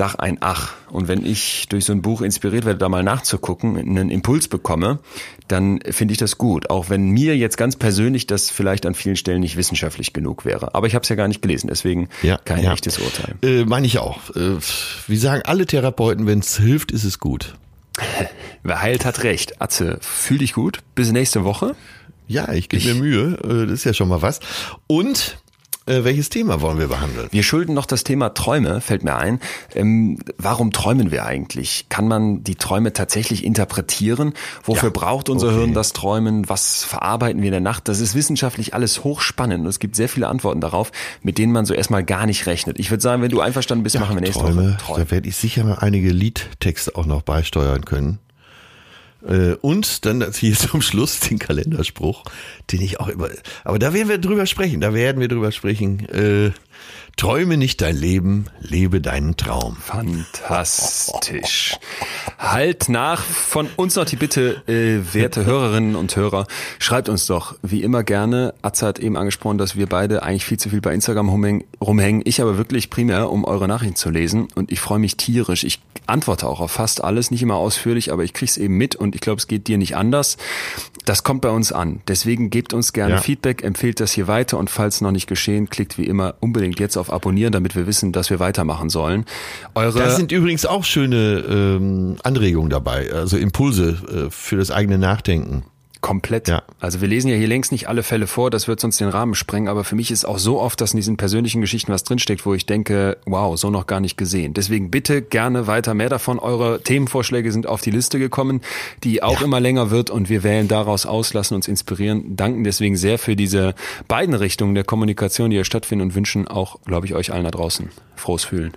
Dach ein Ach. Und wenn ich durch so ein Buch inspiriert werde, da mal nachzugucken, einen Impuls bekomme, dann finde ich das gut. Auch wenn mir jetzt ganz persönlich das vielleicht an vielen Stellen nicht wissenschaftlich genug wäre. Aber ich habe es ja gar nicht gelesen, deswegen Ja, kein ja. echtes Urteil. Äh, Meine ich auch. Äh, wie sagen alle Therapeuten, wenn es hilft, ist es gut. Wer heilt, hat recht. Atze, fühl dich gut. Bis nächste Woche. Ja, ich gebe mir Mühe. Äh, Das ist ja schon mal was. Und äh, welches Thema wollen wir behandeln? Wir schulden noch das Thema Träume, fällt mir ein. Ähm, warum träumen wir eigentlich? Kann man die Träume tatsächlich interpretieren? Wofür Ja, braucht unser okay. Hirn das Träumen? Was verarbeiten wir in der Nacht? Das ist wissenschaftlich alles hochspannend und es gibt sehr viele Antworten darauf, mit denen man so erstmal gar nicht rechnet. Ich würde sagen, wenn du einverstanden bist, machen wir nächste Träume, Woche da werde ich sicher mal einige Liedtexte auch noch beisteuern können. Äh, Und dann hier zum Schluss den Kalenderspruch, den ich auch immer. Aber da werden wir drüber sprechen. Da werden wir drüber sprechen. Träume nicht dein Leben, lebe deinen Traum. Fantastisch. Halt nach von uns noch die Bitte, äh, werte Hörerinnen und Hörer, schreibt uns doch wie immer gerne. Atze hat eben angesprochen, dass wir beide eigentlich viel zu viel bei Instagram rumhängen, rumhängen. Ich aber wirklich primär, um eure Nachrichten zu lesen. Und ich freue mich tierisch. Ich antworte auch auf fast alles, nicht immer ausführlich, aber ich krieg's eben mit und ich glaube, es geht dir nicht anders. Das kommt bei uns an. Deswegen gebt uns gerne Ja. Feedback, empfehlt das hier weiter und falls noch nicht geschehen, klickt wie immer unbedingt jetzt auf Abonnieren, damit wir wissen, dass wir weitermachen sollen. Eure Da sind übrigens auch schöne ähm, Anregungen dabei, also Impulse äh, für das eigene Nachdenken. Komplett. Ja. Also wir lesen ja hier längst nicht alle Fälle vor, das wird sonst den Rahmen sprengen, aber für mich ist auch so oft, dass in diesen persönlichen Geschichten was drinsteckt, wo ich denke, wow, so noch gar nicht gesehen. Deswegen bitte gerne weiter mehr davon. Eure Themenvorschläge sind auf die Liste gekommen, die auch immer länger wird und wir wählen daraus aus, lassen uns inspirieren, danken deswegen sehr für diese beiden Richtungen der Kommunikation, die hier stattfinden und wünschen auch, glaube ich, euch allen da draußen frohes Fühlen.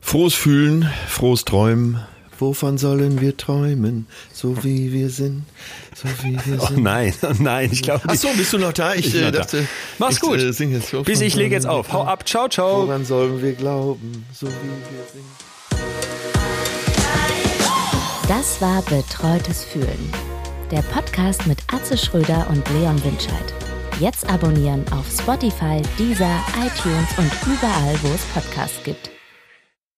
Frohes Fühlen, frohes Träumen. Wovon sollen wir träumen, so wie wir sind, so wie wir Oh sind? nein, oh nein, ich glaube Ach so, bist du noch da? Ich, Ich äh, noch da. dachte, Mach's ich, gut. Äh, sing jetzt so Bis ich lege jetzt auf. Hau ab. Ciao, ciao. Woran sollen wir glauben, so wie wir sind? Das war Betreutes Fühlen. Der Podcast mit Atze Schröder und Leon Winscheid. Jetzt abonnieren auf Spotify, Deezer, iTunes und überall, wo es Podcasts gibt.